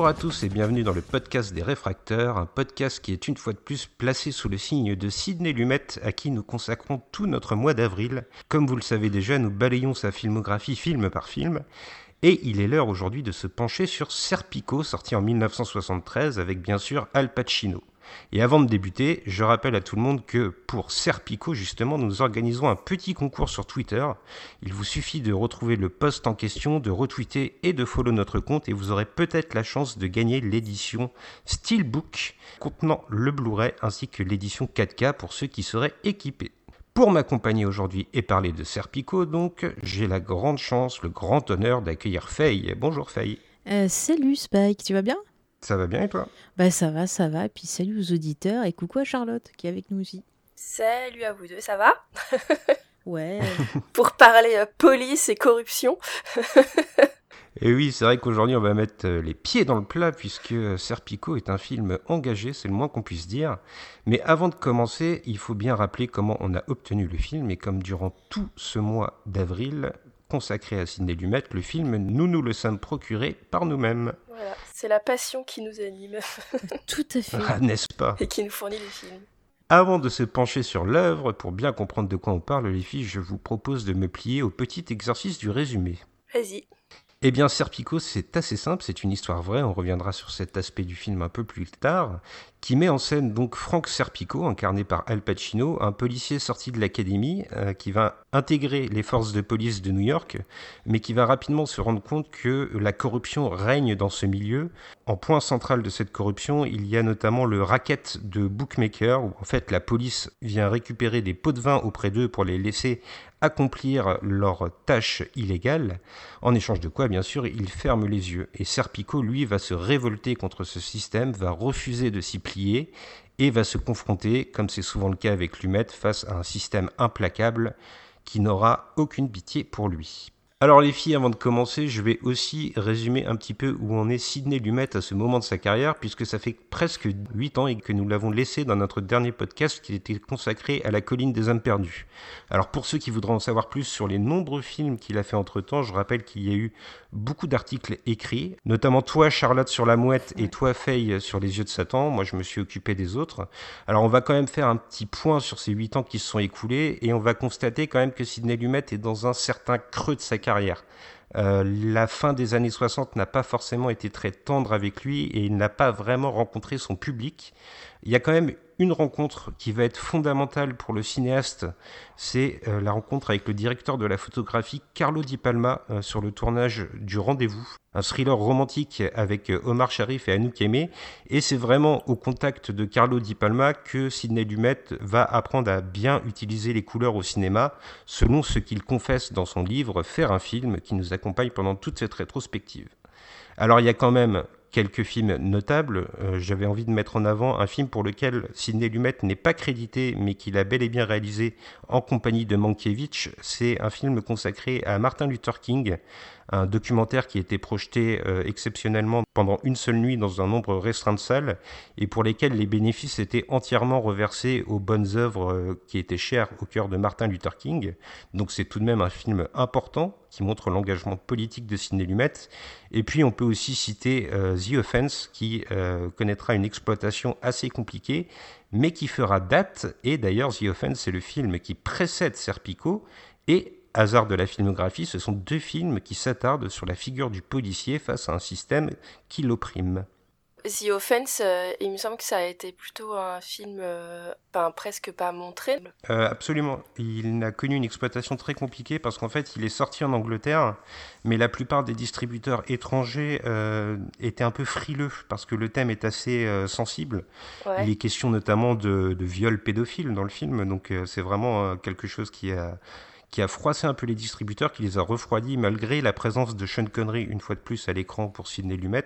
Bonjour à tous et bienvenue dans le podcast des réfracteurs, un podcast qui est une fois de plus placé sous le signe de Sidney Lumet à qui nous consacrons tout notre mois d'avril. Comme vous le savez déjà, nous balayons sa filmographie film par film et il est l'heure aujourd'hui de se pencher sur Serpico sorti en 1973 avec bien sûr Al Pacino. Et avant de débuter, je rappelle à tout le monde que pour Serpico, justement, nous organisons un petit concours sur Twitter. Il vous suffit de retrouver le post en question, de retweeter et de follow notre compte et vous aurez peut-être la chance de gagner l'édition Steelbook contenant le Blu-ray ainsi que l'édition 4K pour ceux qui seraient équipés. Pour m'accompagner aujourd'hui et parler de Serpico, donc, j'ai la grande chance, le grand honneur d'accueillir Faye. Bonjour Faye. Euh, salut Spike, tu vas bien? Ça va bien et toi? Bah ça va, ça va. Et puis salut aux auditeurs et coucou à Charlotte qui est avec nous aussi. Salut à vous deux, ça va? Ouais. Pour parler euh, police et corruption. Et oui, c'est vrai qu'aujourd'hui on va mettre euh, les pieds dans le plat puisque euh, Serpico est un film engagé, c'est le moins qu'on puisse dire. Mais avant de commencer, il faut bien rappeler comment on a obtenu le film et comme durant tout ce mois d'avril consacré à Sidney Lumet, le film, nous nous le sommes procuré par nous-mêmes. Voilà, c'est la passion qui nous anime Tout à fait. Ah, n'est-ce pas? Et qui nous fournit les films. Avant de se pencher sur l'œuvre, pour bien comprendre de quoi on parle, les filles, je vous propose de me plier au petit exercice du résumé. Vas-y. Eh bien, Serpico, c'est assez simple, c'est une histoire vraie, on reviendra sur cet aspect du film un peu plus tard, qui met en scène donc Frank Serpico, incarné par Al Pacino, un policier sorti de l'académie, euh, qui va intégrer les forces de police de New York, mais qui va rapidement se rendre compte que la corruption règne dans ce milieu. En point central de cette corruption, il y a notamment le racket de bookmaker, où en fait la police vient récupérer des pots de vin auprès d'eux pour les laisser accomplir leurs tâches illégales, en échange de quoi, bien sûr, ils ferment les yeux. Et Serpico, lui, va se révolter contre ce système, va refuser de s'y plier et va se confronter, comme c'est souvent le cas avec Lumet, face à un système implacable qui n'aura aucune pitié pour lui. Alors les filles, avant de commencer, je vais aussi résumer un petit peu où en est Sidney Lumet à ce moment de sa carrière, puisque ça fait presque 8 ans et que nous l'avons laissé dans notre dernier podcast qui était consacré à la colline des âmes perdues. Alors pour ceux qui voudront en savoir plus sur les nombreux films qu'il a fait entre-temps, je rappelle qu'il y a eu beaucoup d'articles écrits, notamment toi Charlotte sur la mouette et toi Faye sur les yeux de Satan, moi je me suis occupé des autres. Alors on va quand même faire un petit point sur ces 8 ans qui se sont écoulés et on va constater quand même que Sidney Lumet est dans un certain creux de sa carrière Euh, la fin des années 60 n'a pas forcément été très tendre avec lui et il n'a pas vraiment rencontré son public. Il y a quand même une rencontre qui va être fondamentale pour le cinéaste, c'est euh, la rencontre avec le directeur de la photographie Carlo Di Palma euh, sur le tournage du Rendez-vous, un thriller romantique avec euh, Omar Sharif et Anouk Aimé, et c'est vraiment au contact de Carlo Di Palma que Sidney Lumet va apprendre à bien utiliser les couleurs au cinéma, selon ce qu'il confesse dans son livre Faire un film, qui nous accompagne pendant toute cette rétrospective. Alors il y a quand même quelques films notables. Euh, J'avais envie de mettre en avant un film pour lequel Sidney Lumet n'est pas crédité, mais qu'il a bel et bien réalisé en compagnie de Mankiewicz. C'est un film consacré à Martin Luther King, un documentaire qui a été projeté euh, exceptionnellement pendant une seule nuit dans un nombre restreint de salles et pour lesquels les bénéfices étaient entièrement reversés aux bonnes œuvres euh, qui étaient chères au cœur de Martin Luther King. Donc c'est tout de même un film important qui montre l'engagement politique de Sidney Lumet. Et puis on peut aussi citer euh, The Offense qui euh, connaîtra une exploitation assez compliquée mais qui fera date. Et d'ailleurs The Offense c'est le film qui précède Serpico et hasard de la filmographie, ce sont deux films qui s'attardent sur la figure du policier face à un système qui l'opprime. The Offense, euh, il me semble que ça a été plutôt un film euh, ben, presque pas montré. Euh, absolument. Il n'a connu une exploitation très compliquée parce qu'en fait, il est sorti en Angleterre, mais la plupart des distributeurs étrangers étaient un peu frileux parce que le thème est assez sensible. Ouais. Il est question notamment de, de viol pédophile dans le film, donc c'est vraiment quelque chose qui a qui a froissé un peu les distributeurs, qui les a refroidis malgré la présence de Sean Connery une fois de plus à l'écran pour Sidney Lumet.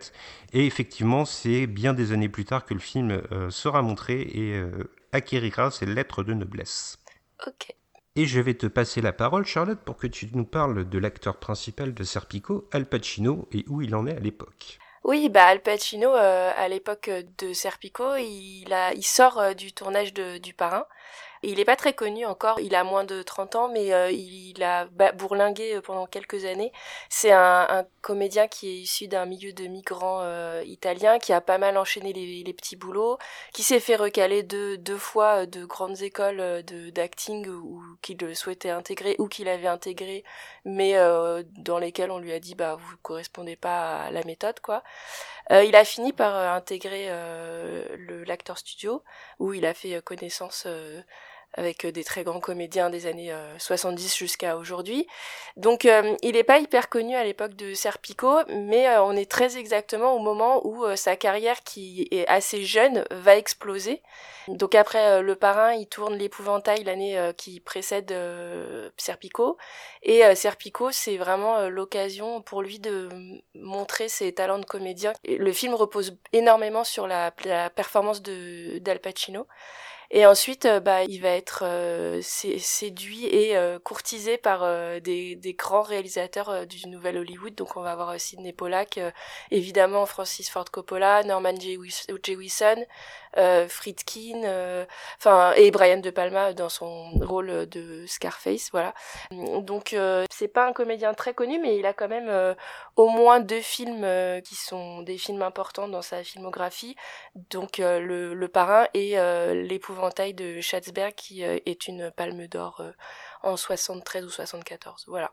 Et effectivement, c'est bien des années plus tard que le film euh, sera montré et euh, acquérira ses lettres de noblesse. Ok. Et je vais te passer la parole, Charlotte, pour que tu nous parles de l'acteur principal de Serpico, Al Pacino, et où il en est à l'époque. Oui, bah Al Pacino, euh, à l'époque de Serpico, il, a, il sort euh, du tournage de, du Parrain. Il n'est pas très connu encore, il a moins de 30 ans, mais euh, il, a bourlingué pendant quelques années. C'est un, comédien qui est issu d'un milieu de migrants euh, italiens, qui a pas mal enchaîné les, petits boulots, qui s'est fait recaler deux, fois de grandes écoles d'acting ou qu'il souhaitait intégrer ou qu'il avait intégré, mais euh, dans lesquelles on lui a dit bah vous correspondez pas à la méthode quoi. Euh, il a fini par intégrer le l'acteur studio où il a fait connaissance avec euh, des très grands comédiens des années 70 euh, jusqu'à aujourd'hui. Donc euh, il n'est pas hyper connu à l'époque de Serpico, mais on est très exactement au moment où sa carrière qui est assez jeune va exploser. Donc après Le Parrain, il tourne L'Épouvantail l'année qui précède Serpico. Et Serpico, c'est vraiment l'occasion pour lui de montrer ses talents de comédien. Le film repose énormément sur la, performance de d'Al Pacino. Et ensuite, euh, bah, il va être euh, séduit et euh, courtisé par des, grands réalisateurs du Nouvel Hollywood. Donc, on va avoir Sidney Pollack, évidemment Francis Ford Coppola, Norman Jewison, euh, Friedkin, euh, enfin et Brian De Palma dans son rôle de Scarface, voilà. Donc euh, c'est pas un comédien très connu, mais il a quand même au moins deux films qui sont des films importants dans sa filmographie, donc le, le, Parrain et l'Épouvantail de Schatzberg qui est une Palme d'Or en 73 ou 74, voilà.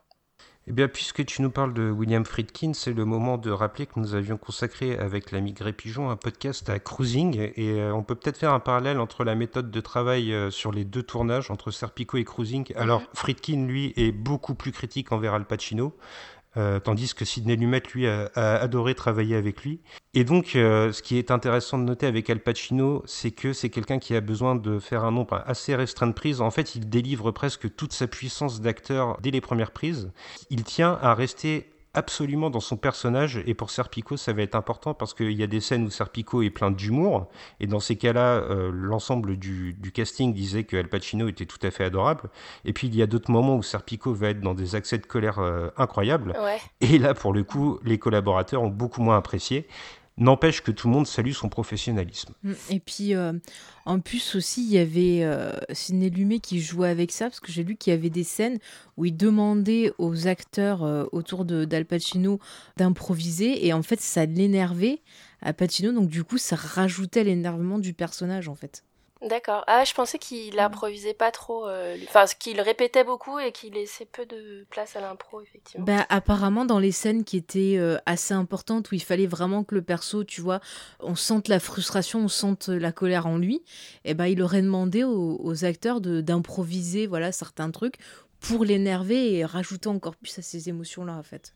Eh bien, puisque tu nous parles de William Friedkin, c'est le moment de rappeler que nous avions consacré avec l'ami Gré Pigeon un podcast à Cruising, et euh, on peut peut-être faire un parallèle entre la méthode de travail euh, sur les deux tournages, entre Serpico et Cruising. Alors, Friedkin, lui, est beaucoup plus critique envers Al Pacino, euh, tandis que Sidney Lumet, lui, a, adoré travailler avec lui. Et donc, euh, ce qui est intéressant de noter avec Al Pacino, c'est que c'est quelqu'un qui a besoin de faire un nombre assez restreint de prises. En fait, il délivre presque toute sa puissance d'acteur dès les premières prises. Il tient à rester absolument dans son personnage et pour Serpico ça va être important parce qu'il y a des scènes où Serpico est plein d'humour et dans ces cas-là euh, l'ensemble du, casting disait que Al Pacino était tout à fait adorable et puis il y a d'autres moments où Serpico va être dans des accès de colère euh, incroyables et là pour le coup les collaborateurs ont beaucoup moins apprécié N'empêche que tout le monde salue son professionnalisme. Mm, et puis, euh, en plus aussi, il y avait euh, Sidney Lumet qui jouait avec ça, parce que j'ai lu qu'il y avait des scènes où il demandait aux acteurs euh, autour d'Al Pacino d'improviser, et en fait, ça l'énervait à Pacino, donc du coup, ça rajoutait l'énervement du personnage, en fait. D'accord. Ah, je pensais qu'il improvisait pas trop. Euh, enfin, qu'il répétait beaucoup et qu'il laissait peu de place à l'impro, effectivement. Bah, apparemment, dans les scènes qui étaient euh, assez importantes, où il fallait vraiment que le perso, tu vois, on sente la frustration, on sente la colère en lui, et eh ben, il aurait demandé aux, aux acteurs d'improviser voilà, certains trucs pour l'énerver et rajouter encore plus à ces émotions-là, en fait.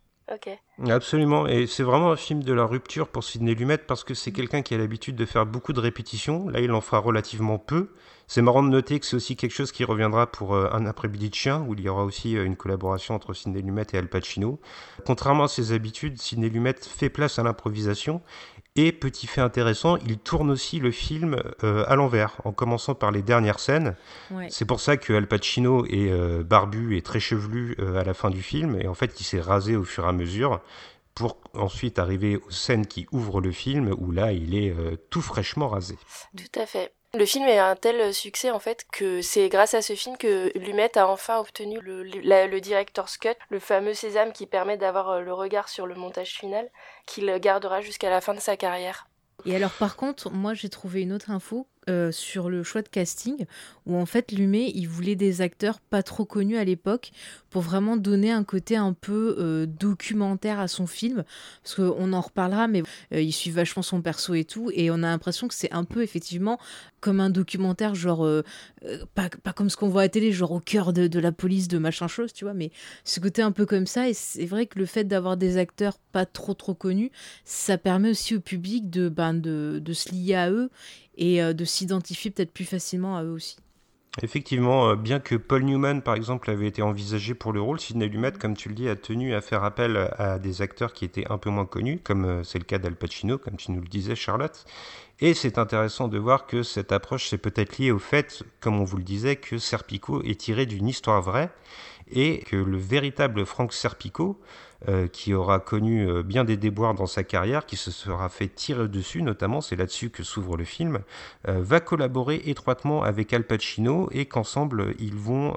Absolument, et c'est vraiment un film de la rupture pour Sidney Lumet parce que c'est quelqu'un qui a l'habitude de faire beaucoup de répétitions. Là, il en fera relativement peu. C'est marrant de noter que c'est aussi quelque chose qui reviendra pour euh, Un après-midi de chien, où il y aura aussi euh, une collaboration entre Sidney Lumet et Al Pacino. Contrairement à ses habitudes, Sidney Lumet fait place à l'improvisation et petit fait intéressant, il tourne aussi le film euh, à l'envers, en commençant par les dernières scènes. C'est pour ça que Al Pacino est euh, barbu et très chevelu euh, à la fin du film, et en fait il s'est rasé au fur et à mesure, pour ensuite arriver aux scènes qui ouvrent le film, où là il est tout fraîchement rasé. Tout à fait. Le film est un tel succès en fait que c'est grâce à ce film que Lumet a enfin obtenu le, le, director's cut, le fameux sésame qui permet d'avoir euh, le regard sur le montage final, qu'il gardera jusqu'à la fin de sa carrière. Et alors par contre, moi j'ai trouvé une autre info euh, sur le choix de casting, où en fait Lumet, il voulait des acteurs pas trop connus à l'époque pour vraiment donner un côté un peu euh, documentaire à son film, parce qu'on en reparlera, mais euh, il suit vachement son perso et tout, et on a l'impression que c'est un peu effectivement comme un documentaire, genre, pas, pas, comme ce qu'on voit à télé, genre au cœur de, de, la police, de machin chose, tu vois, mais ce côté un peu comme ça, et c'est vrai que le fait d'avoir des acteurs pas trop trop connus, ça permet aussi au public de, ben, de, de se lier à eux et euh, de s'identifier peut-être plus facilement à eux aussi. Effectivement, euh, bien que Paul Newman, par exemple, avait été envisagé pour le rôle, Sidney Lumet, comme tu le dis, a tenu à faire appel à des acteurs qui étaient un peu moins connus, comme euh, c'est le cas d'Al Pacino, comme tu nous le disais, Charlotte. Et c'est intéressant de voir que cette approche, c'est peut-être lié au fait, comme on vous le disait, que Serpico est tiré d'une histoire vraie et que le véritable Frank Serpico, euh, qui aura connu euh, bien des déboires dans sa carrière, qui se sera fait tirer dessus, notamment, c'est là-dessus que s'ouvre le film, euh, va collaborer étroitement avec Al Pacino et qu'ensemble, ils vont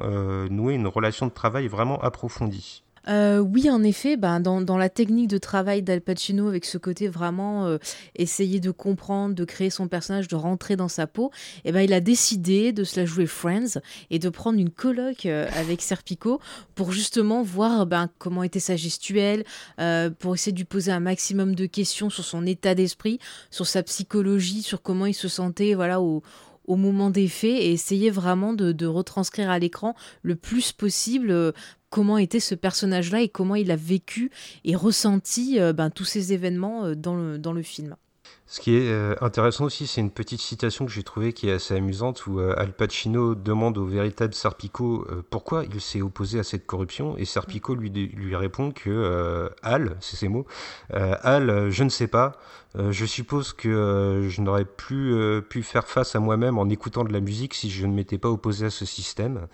nouer une relation de travail vraiment approfondie. Euh, oui, en effet, ben, dans, la technique de travail d'Al Pacino, avec ce côté vraiment euh, essayer de comprendre, de créer son personnage, de rentrer dans sa peau, eh ben, il a décidé de se la jouer Friends et de prendre une colloque euh, avec Serpico pour justement voir ben, comment était sa gestuelle, pour essayer de lui poser un maximum de questions sur son état d'esprit, sur sa psychologie, sur comment il se sentait voilà, au, moment des faits et essayer vraiment de retranscrire à l'écran le plus possible comment était ce personnage-là et comment il a vécu et ressenti euh, ben, tous ces événements euh, dans, le, film. Ce qui est euh, intéressant aussi, c'est une petite citation que j'ai trouvée qui est assez amusante, où Al Pacino demande au véritable Serpico pourquoi il s'est opposé à cette corruption, et Serpico lui, lui répond que Al, c'est ses mots, Al, je ne sais pas, je suppose que je n'aurais plus pu faire face à moi-même en écoutant de la musique si je ne m'étais pas opposé à ce système.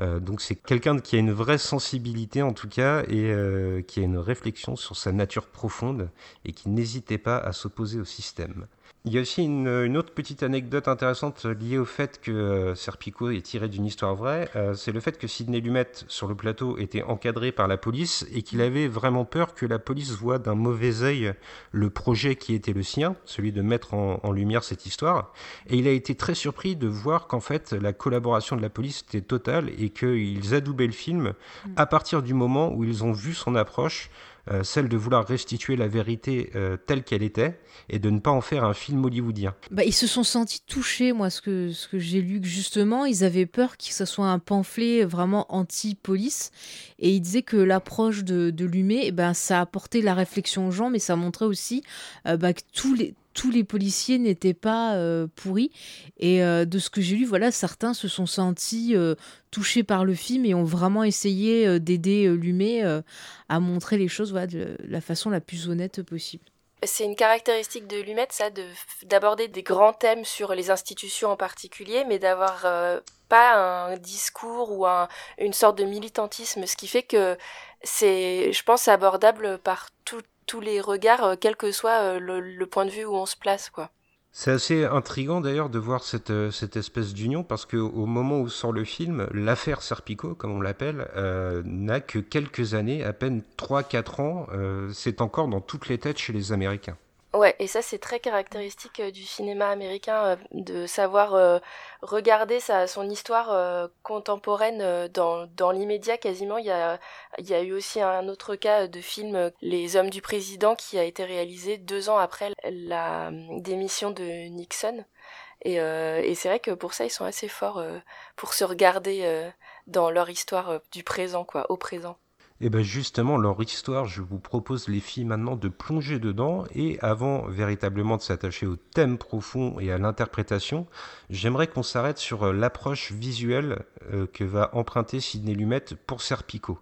Euh, donc c'est quelqu'un qui a une vraie sensibilité en tout cas et euh, qui a une réflexion sur sa nature profonde et qui n'hésitait pas à s'opposer au système. Il y a aussi une, autre petite anecdote intéressante liée au fait que euh, Serpico est tiré d'une histoire vraie. Euh, c'est le fait que Sidney Lumet, sur le plateau, était encadré par la police et qu'il avait vraiment peur que la police voie d'un mauvais œil le projet qui était le sien, celui de mettre en, lumière cette histoire. Et il a été très surpris de voir qu'en fait, la collaboration de la police était totale et qu'ils adoubaient le film à partir du moment où ils ont vu son approche euh, celle de vouloir restituer la vérité euh, telle qu'elle était et de ne pas en faire un film hollywoodien. Bah, ils se sont sentis touchés, moi, ce que, ce que j'ai lu, justement, ils avaient peur que ce soit un pamphlet vraiment anti-police. Et ils disaient que l'approche de, de Lumet, eh ben, ça apportait la réflexion aux gens, mais ça montrait aussi euh, bah, que tous les, tous les policiers n'étaient pas euh, pourris. Et euh, de ce que j'ai lu, voilà, certains se sont sentis euh, touchés par le film et ont vraiment essayé d'aider Lumet à montrer les choses de la façon la plus honnête possible. C'est une caractéristique de Lumet, ça, d'aborder des grands thèmes sur les institutions en particulier, mais d'avoir pas un discours ou une sorte de militantisme, ce qui fait que c'est, je pense, abordable par les regards, euh, quel que soit euh, le, point de vue où on se place, quoi. C'est assez intrigant d'ailleurs de voir cette, euh, espèce d'union parce qu'au moment où sort le film, l'affaire Serpico, comme on l'appelle, n'a que quelques années, à peine 3-4 ans. c'est encore dans toutes les têtes chez les Américains. Ouais, et ça c'est très caractéristique euh, du cinéma américain euh, de savoir euh, regarder sa, son histoire contemporaine dans, dans l'immédiat quasiment. Il y, a, il y a eu aussi un autre cas de film, Les Hommes du Président, qui a été réalisé deux ans après la démission de Nixon. Et, et c'est vrai que pour ça ils sont assez forts pour se regarder dans leur histoire du présent, quoi, au présent. Et eh bien justement, leur histoire, je vous propose les filles maintenant de plonger dedans. Et avant véritablement de s'attacher au thème profond et à l'interprétation, j'aimerais qu'on s'arrête sur euh, l'approche visuelle euh, que va emprunter Sidney Lumet pour Serpico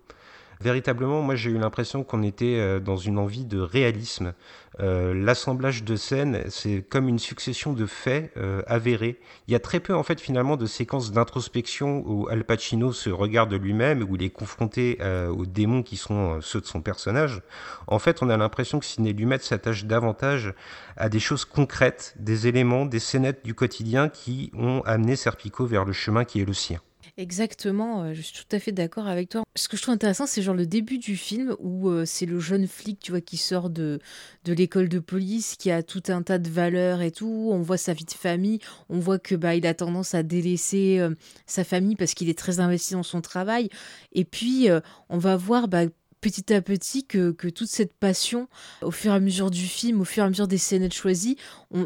véritablement, moi j'ai eu l'impression qu'on était euh, dans une envie de réalisme. Euh, l'assemblage de scènes, c'est comme une succession de faits euh, avérés. Il y a très peu en fait finalement de séquences d'introspection où Al Pacino se regarde lui-même, où il est confronté aux démons qui sont ceux de son personnage. En fait, on a l'impression que Sidney Lumet s'attache davantage à des choses concrètes, des éléments, des scénettes du quotidien qui ont amené Serpico vers le chemin qui est le sien. Exactement, euh, je suis tout à fait d'accord avec toi. Ce que je trouve intéressant, c'est genre le début du film où euh, c'est le jeune flic, tu vois, qui sort de, de l'école de police, qui a tout un tas de valeurs et tout. On voit sa vie de famille, on voit que bah il a tendance à délaisser euh, sa famille parce qu'il est très investi dans son travail. Et puis on va voir bah, petit à petit que, toute cette passion, au fur et à mesure du film, au fur et à mesure des scénettes choisies,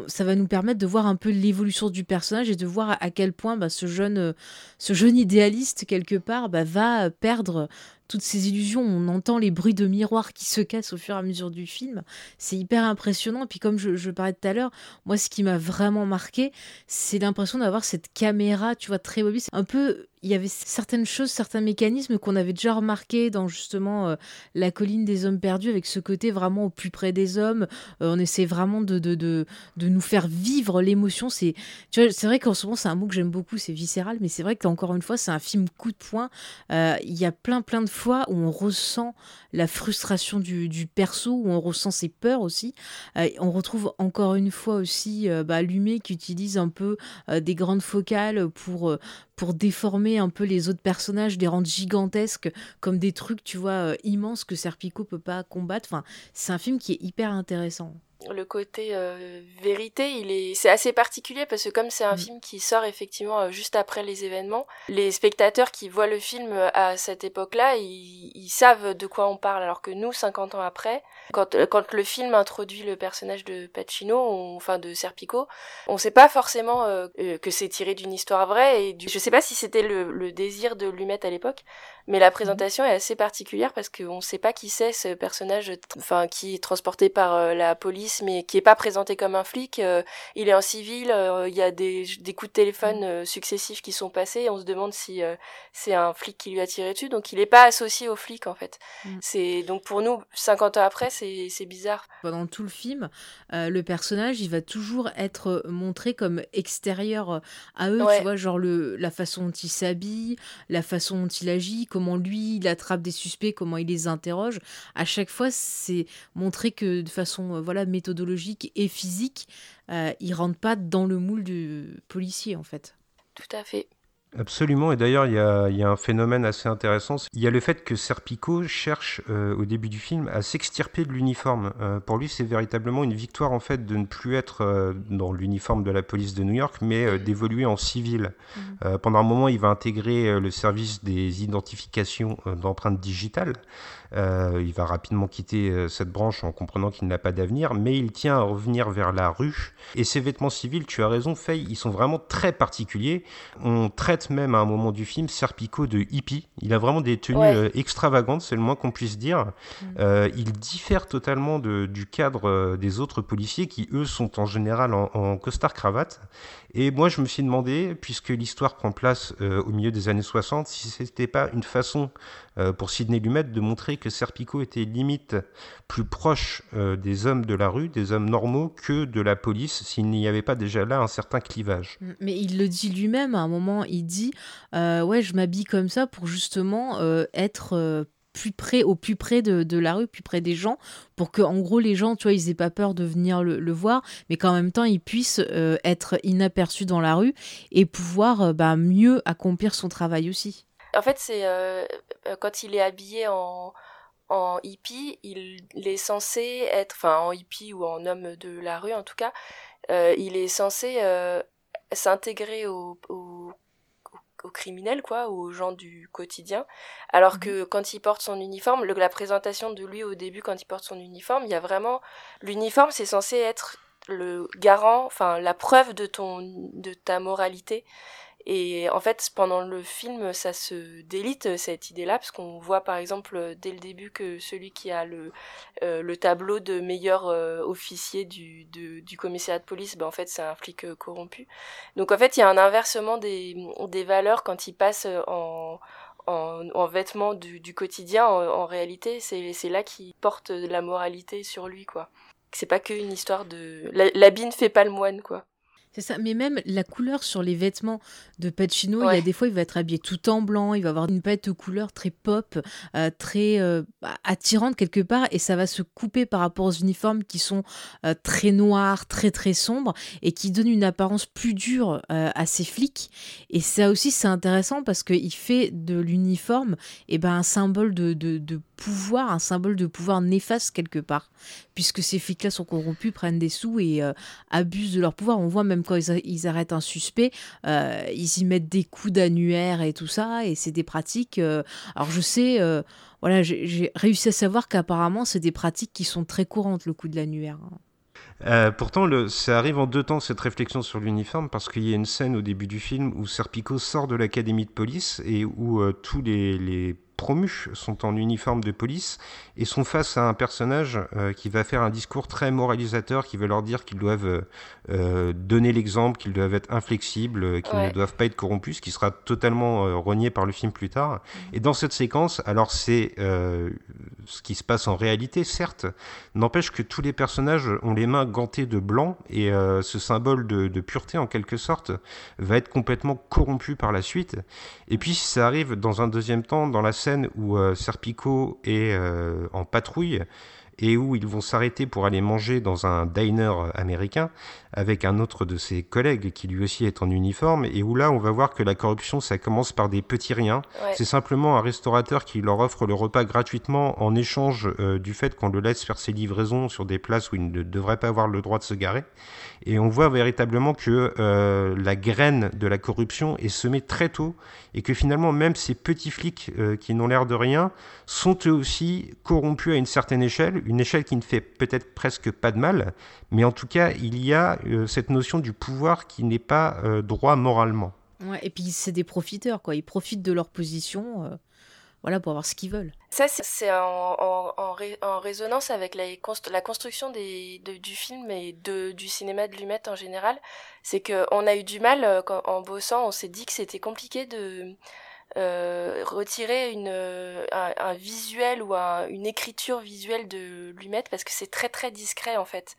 ça va nous permettre de voir un peu l'évolution du personnage et de voir à, quel point bah, ce, jeune, ce jeune idéaliste, quelque part, bah, va perdre toutes ces illusions, on entend les bruits de miroirs qui se cassent au fur et à mesure du film. C'est hyper impressionnant. Et puis comme je, je parlais tout à l'heure, moi ce qui m'a vraiment marqué, c'est l'impression d'avoir cette caméra, tu vois, très mobile. Un peu il y avait certaines choses, certains mécanismes qu'on avait déjà remarqués dans justement euh, la colline des hommes perdus, avec ce côté vraiment au plus près des hommes. Euh, on essaie vraiment de, de, de, de nous faire vivre l'émotion. C'est vrai qu'en ce moment, c'est un mot que j'aime beaucoup, c'est viscéral, mais c'est vrai qu'encore une fois, c'est un film coup de poing. Euh, il y a plein, plein de où on ressent la frustration du, perso, où on ressent ses peurs aussi. on retrouve encore une fois aussi bah, Lumé qui utilise un peu des grandes focales pour pour déformer un peu les autres personnages, les rendre gigantesques comme des trucs, tu vois, euh, immenses que Serpico peut pas combattre. Enfin, c'est un film qui est hyper intéressant le côté euh, vérité, il est c'est assez particulier parce que comme c'est un mm. film qui sort effectivement euh, juste après les événements, les spectateurs qui voient le film euh, à cette époque-là, ils, ils, savent de quoi on parle alors que nous 50 ans après, quand quand le film introduit le personnage de Pacino, enfin de Serpico, on sait pas forcément que c'est tiré d'une histoire vraie et du, je sais pas si c'était le, le désir de lui mettre à l'époque, mais la présentation est assez particulière parce qu'on ne sait pas qui c'est ce personnage, enfin qui est transporté par euh, la police, mais qui est pas présenté comme un flic. Euh, il est en civil, euh, il y a des, des coups de téléphone mm. successifs qui sont passés. Et on se demande si c'est un flic qui lui a tiré dessus. Donc il n'est pas associé au flic en fait. Mm. C'est donc pour nous 50 ans après, c'est bizarre. Pendant tout le film, le personnage, il va toujours être montré comme extérieur à eux. Tu vois, genre le la façon dont il s'habille, la façon dont il agit comment lui, il attrape des suspects, comment il les interroge. À chaque fois, c'est montrer que de façon euh, voilà méthodologique et physique, euh, il rentre pas dans le moule du policier, en fait. Tout à fait. Absolument, et d'ailleurs il y, a, un phénomène assez intéressant. Il y a le fait que Serpico cherche euh, au début du film à s'extirper de l'uniforme. Euh, pour lui c'est véritablement une victoire en fait de ne plus être euh, dans l'uniforme de la police de New York, mais d'évoluer en civil. Mhm. pendant un moment il va intégrer le service des identifications d'empreintes digitales. Il va rapidement quitter cette branche en comprenant qu'il n'a pas d'avenir, mais il tient à revenir vers la rue. Et ses vêtements civils, tu as raison, Faye, ils sont vraiment très particuliers. On traite même à un moment du film Serpico de hippie. Il a vraiment des tenues euh, extravagantes, c'est le moins qu'on puisse dire. Mm. Euh, il diffère totalement de, du cadre euh, des autres policiers qui, eux, sont en général en, costard-cravate. Et moi, je me suis demandé, puisque l'histoire prend place au milieu des années 60, si c'était pas une façon pour Sidney Lumet de montrer que Serpico était limite plus proche des hommes de la rue, des hommes normaux, que de la police, s'il n'y avait pas déjà là un certain clivage. Mm. Mais il le dit lui-même à un moment, il dit euh, ouais je m'habille comme ça pour justement euh, être euh, plus près au plus près de, la rue plus près des gens pour que en gros les gens tu vois ils aient pas peur de venir le, voir mais qu'en même temps ils puissent être inaperçus dans la rue et pouvoir bah, mieux accomplir son travail aussi. En fait c'est quand il est habillé en en hippie, il, est censé être, enfin en hippie ou en homme de la rue en tout cas, il est censé s'intégrer au, aux criminels, quoi, aux gens du quotidien. Alors que mhm. quand il porte son uniforme, la présentation de lui au début, quand il porte son uniforme, il y a vraiment. L'uniforme, c'est censé être le garant, enfin, la preuve de ton, de ta moralité. Et en fait, pendant le film, ça se délite cette idée-là, parce qu'on voit par exemple dès le début que celui qui a le, euh, le tableau de meilleur euh, officier du, commissariat de police, ben en fait c'est un flic euh, corrompu. Donc en fait, il y a un inversement des, valeurs quand il passe en, en, en vêtements du, quotidien. En, en réalité, c'est là qu'il porte la moralité sur lui, quoi. C'est pas qu'une histoire de... L'habit ne fait pas le moine, quoi. C'est ça, mais même la couleur sur les vêtements de Pacino, il y a des fois il va être habillé tout en blanc, il va avoir une palette de couleurs très pop, euh, très euh, attirante quelque part, et ça va se couper par rapport aux uniformes qui sont euh, très noirs, très très sombres, et qui donnent une apparence plus dure à ces flics. Et ça aussi c'est intéressant parce qu'il fait de l'uniforme et eh ben, un symbole de, de, de pouvoir, un symbole de pouvoir néfaste quelque part, puisque ces flics-là sont corrompus, prennent des sous et euh, abusent de leur pouvoir. On voit même quand ils, arrêtent un suspect, euh, ils y mettent des coups d'annuaire et tout ça, et c'est des pratiques. Euh, alors je sais, voilà, j'ai réussi à savoir qu'apparemment c'est des pratiques qui sont très courantes, le coup de l'annuaire. Hein. pourtant, ça arrive en deux temps cette réflexion sur l'uniforme parce qu'il y a une scène au début du film où Serpico sort de l'académie de police et où tous les promus sont en uniforme de police et sont face à un personnage euh, qui va faire un discours très moralisateur, qui veut leur dire qu'ils doivent euh, donner l'exemple, qu'ils doivent être inflexibles, qu'ils ne doivent pas être corrompus, ce qui sera totalement renié par le film plus tard. Mhm. Et dans cette séquence, alors c'est ce qui se passe en réalité, certes, n'empêche que tous les personnages ont les mains gantées de blanc et ce symbole de, de pureté en quelque sorte va être complètement corrompu par la suite. Et puis ça arrive dans un deuxième temps dans la où euh, Serpico est euh, en patrouille et où ils vont s'arrêter pour aller manger dans un diner américain avec un autre de ses collègues qui lui aussi est en uniforme et où là on va voir que la corruption ça commence par des petits riens. C'est simplement un restaurateur qui leur offre le repas gratuitement en échange euh, du fait qu'on le laisse faire ses livraisons sur des places où il ne devrait pas avoir le droit de se garer. Et on voit véritablement que euh, la graine de la corruption est semée très tôt et que finalement même ces petits flics euh, qui n'ont l'air de rien sont eux aussi corrompus à une certaine échelle, une échelle qui ne fait peut-être presque pas de mal, mais en tout cas il y a euh, cette notion du pouvoir qui n'est pas droit moralement. Ouais, et puis c'est des profiteurs, quoi. Ils profitent de leur position voilà, pour avoir ce qu'ils veulent. Ça, c'est en, en, résonance avec la, la construction des, du film et de, du cinéma de Lumet en général. C'est qu'on a eu du mal, euh, en bossant, on s'est dit que c'était compliqué de euh, retirer une, un, visuel ou une écriture visuelle de Lumet parce que c'est très très discret en fait.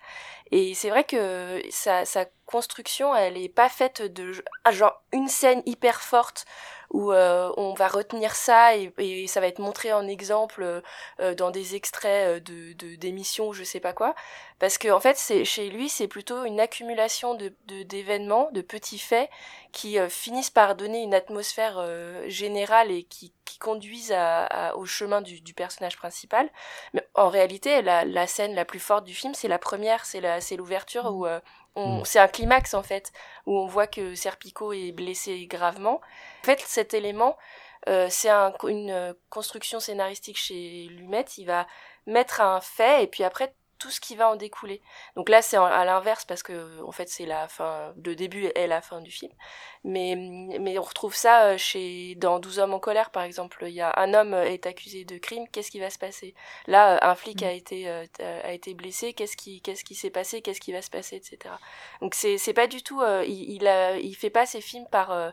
Et c'est vrai que sa, sa construction, elle est pas faite de genre une scène hyper forte où euh, on va retenir ça et, ça va être montré en exemple euh, dans des extraits euh, de d'émissions je sais pas quoi. Parce que en fait c'est chez lui c'est plutôt une accumulation de d'événements de, petits faits qui finissent par donner une atmosphère générale et qui, qui conduisent à, au chemin du, du, personnage principal. Mais en réalité la, la scène la plus forte du film c'est la première c'est la c'est l'ouverture où Mm. C'est un climax en fait, où on voit que Serpico est blessé gravement. En fait, cet élément, euh, c'est une construction scénaristique chez Lumet. Il va mettre un fait et puis après tout ce qui va en découler. Donc là, c'est à l'inverse parce que en fait, c'est la fin, le début est la fin du film. Mais mais on retrouve ça euh, chez dans 12 hommes en colère par exemple. Il y a un homme est accusé de crime, qu'est-ce qui va se passer? Là, un flic a mm. été euh, a été blessé, qu'est-ce qui qu'est-ce qui s'est passé? Qu'est-ce qui va se passer, etc. Donc c'est c'est pas du tout. Euh, il il, a, il fait pas ses films par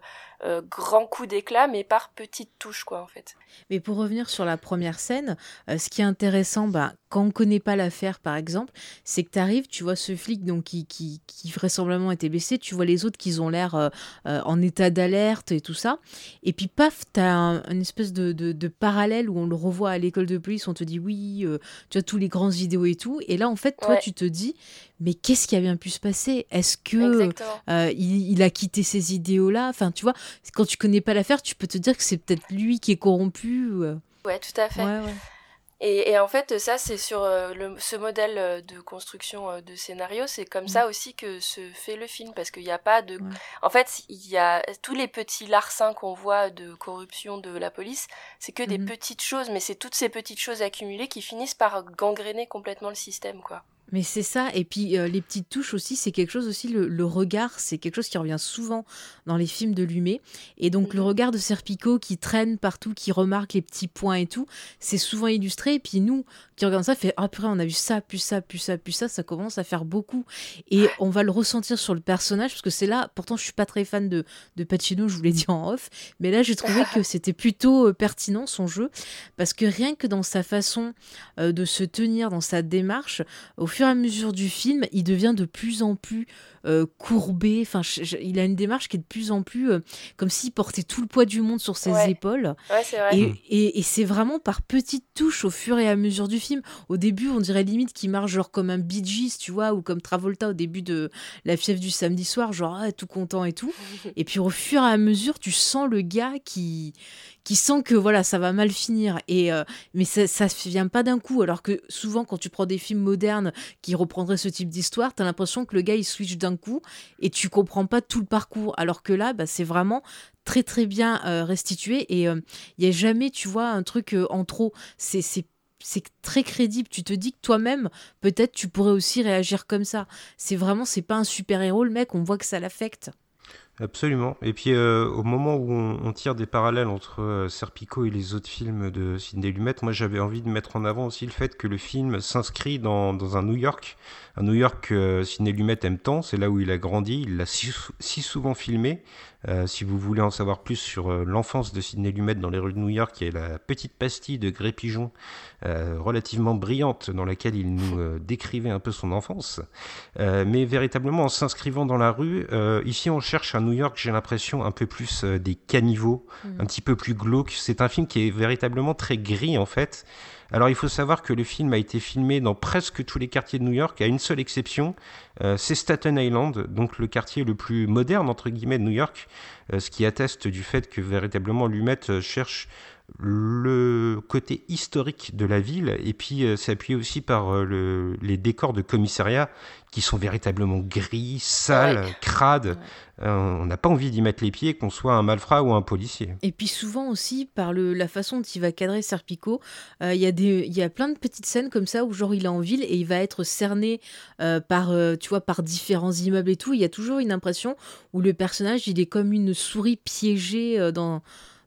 grand coup d'éclat, mais par petites touches quoi en fait. Mais pour revenir sur la première scène, ce qui est intéressant, bah, quand on connaît pas l'affaire par exemple, c'est que tu arrives, tu vois ce flic donc qui, qui, qui vraisemblablement était blessé, tu vois les autres qui ont l'air en état d'alerte et tout ça. Et puis paf, tu as un, une espèce de, de, parallèle où on le revoit à l'école de police, on te dit oui, euh, tu as tous les grandes vidéos et tout. Et là, en fait, toi, tu te dis, mais qu'est-ce qui a bien pu se passer? Est-ce que euh, il, a quitté ces idéaux-là? Enfin, tu vois, quand tu connais pas l'affaire, tu peux te dire que c'est peut-être lui qui est corrompu. Euh. Ouais, tout à fait. Et, en fait, ça, c'est sur euh, le, ce modèle euh, de construction de scénario, c'est comme ça mm. aussi que se fait le film, parce qu'il n'y a pas de... En fait, il y a tous les petits larcins qu'on voit de corruption de la police, c'est que des mm-hmm. petites choses, mais c'est toutes ces petites choses accumulées qui finissent par gangréner complètement le système, quoi. Mais c'est ça, et puis euh, les petites touches aussi, c'est quelque chose aussi, le, regard, c'est quelque chose qui revient souvent dans les films de Lumet. Et donc le mhm. regard de Serpico qui traîne partout, qui remarque les petits points et tout, c'est souvent illustré. Et puis nous, qui regardons ça, fait après on a vu ça, plus ça, plus ça, plus ça, ça commence à faire beaucoup. Et on va le ressentir sur le personnage, parce que c'est là, pourtant je suis pas très fan de, de Pacino, je vous l'ai dit en off, mais là j'ai trouvé que c'était plutôt euh, pertinent son jeu, parce que rien que dans sa façon euh, de se tenir, dans sa démarche, au fur à mesure du film, il devient de plus en plus euh, courbé. Enfin, il a une démarche qui est de plus en plus euh, comme s'il portait tout le poids du monde sur ses épaules. Et, c'est vraiment par petites touches au fur et à mesure du film. Au début, on dirait limite qu'il marche genre comme un Bee Gees, tu vois, ou comme Travolta au début de La fièvre du samedi soir, genre ah, tout content et tout. et puis au fur et à mesure, tu sens le gars qui qui sent que voilà ça va mal finir et euh, mais ça ça vient pas d'un coup alors que souvent quand tu prends des films modernes qui reprendraient ce type d'histoire t'as l'impression que le gars il switch d'un coup et tu comprends pas tout le parcours alors que là bah, c'est vraiment très très bien euh, restitué et il euh, y a jamais tu vois un truc en trop c'est c'est très crédible. Tu te dis que toi-même, peut-être, tu pourrais aussi réagir comme ça. C'est vraiment, c'est pas un super héros, le mec. On voit que ça l'affecte. Absolument. Et puis euh, au moment où on, tire des parallèles entre euh, Serpico et les autres films de Sidney Lumet, moi j'avais envie de mettre en avant aussi le fait que le film s'inscrit dans, un New York, un New York que euh, Sidney Lumet aime tant, c'est là où il a grandi, il l'a si, si, souvent filmé, euh, si vous voulez en savoir plus sur euh, l'enfance de Sidney Lumet dans les rues de New York, il y a la petite pastille de Gré Pigeon, euh, relativement brillante, dans laquelle il nous décrivait un peu son enfance. mais véritablement, en s'inscrivant dans la rue, ici on cherche à New York, j'ai l'impression, un peu plus des caniveaux, mmh. un petit peu plus glauque. C'est un film qui est véritablement très gris en fait. Alors il faut savoir que le film a été filmé dans presque tous les quartiers de New York, à une seule exception, euh, c'est Staten Island, donc le quartier le plus moderne entre guillemets de New York, euh, ce qui atteste du fait que véritablement Lumet euh, cherche le côté historique de la ville et puis euh, s'appuyer aussi par le, les décors de commissariat qui sont véritablement gris, sales, crades. Euh, on n'a pas envie d'y mettre les pieds, qu'on soit un malfrat ou un policier. Et puis souvent aussi, par le, la façon dont il va cadrer Serpico, euh, il y, a des, y a plein de petites scènes comme ça où genre il est en ville et il va être cerné euh, par, tu vois, par différents immeubles et tout. Il y a toujours une impression où le personnage, il est comme une souris piégée dans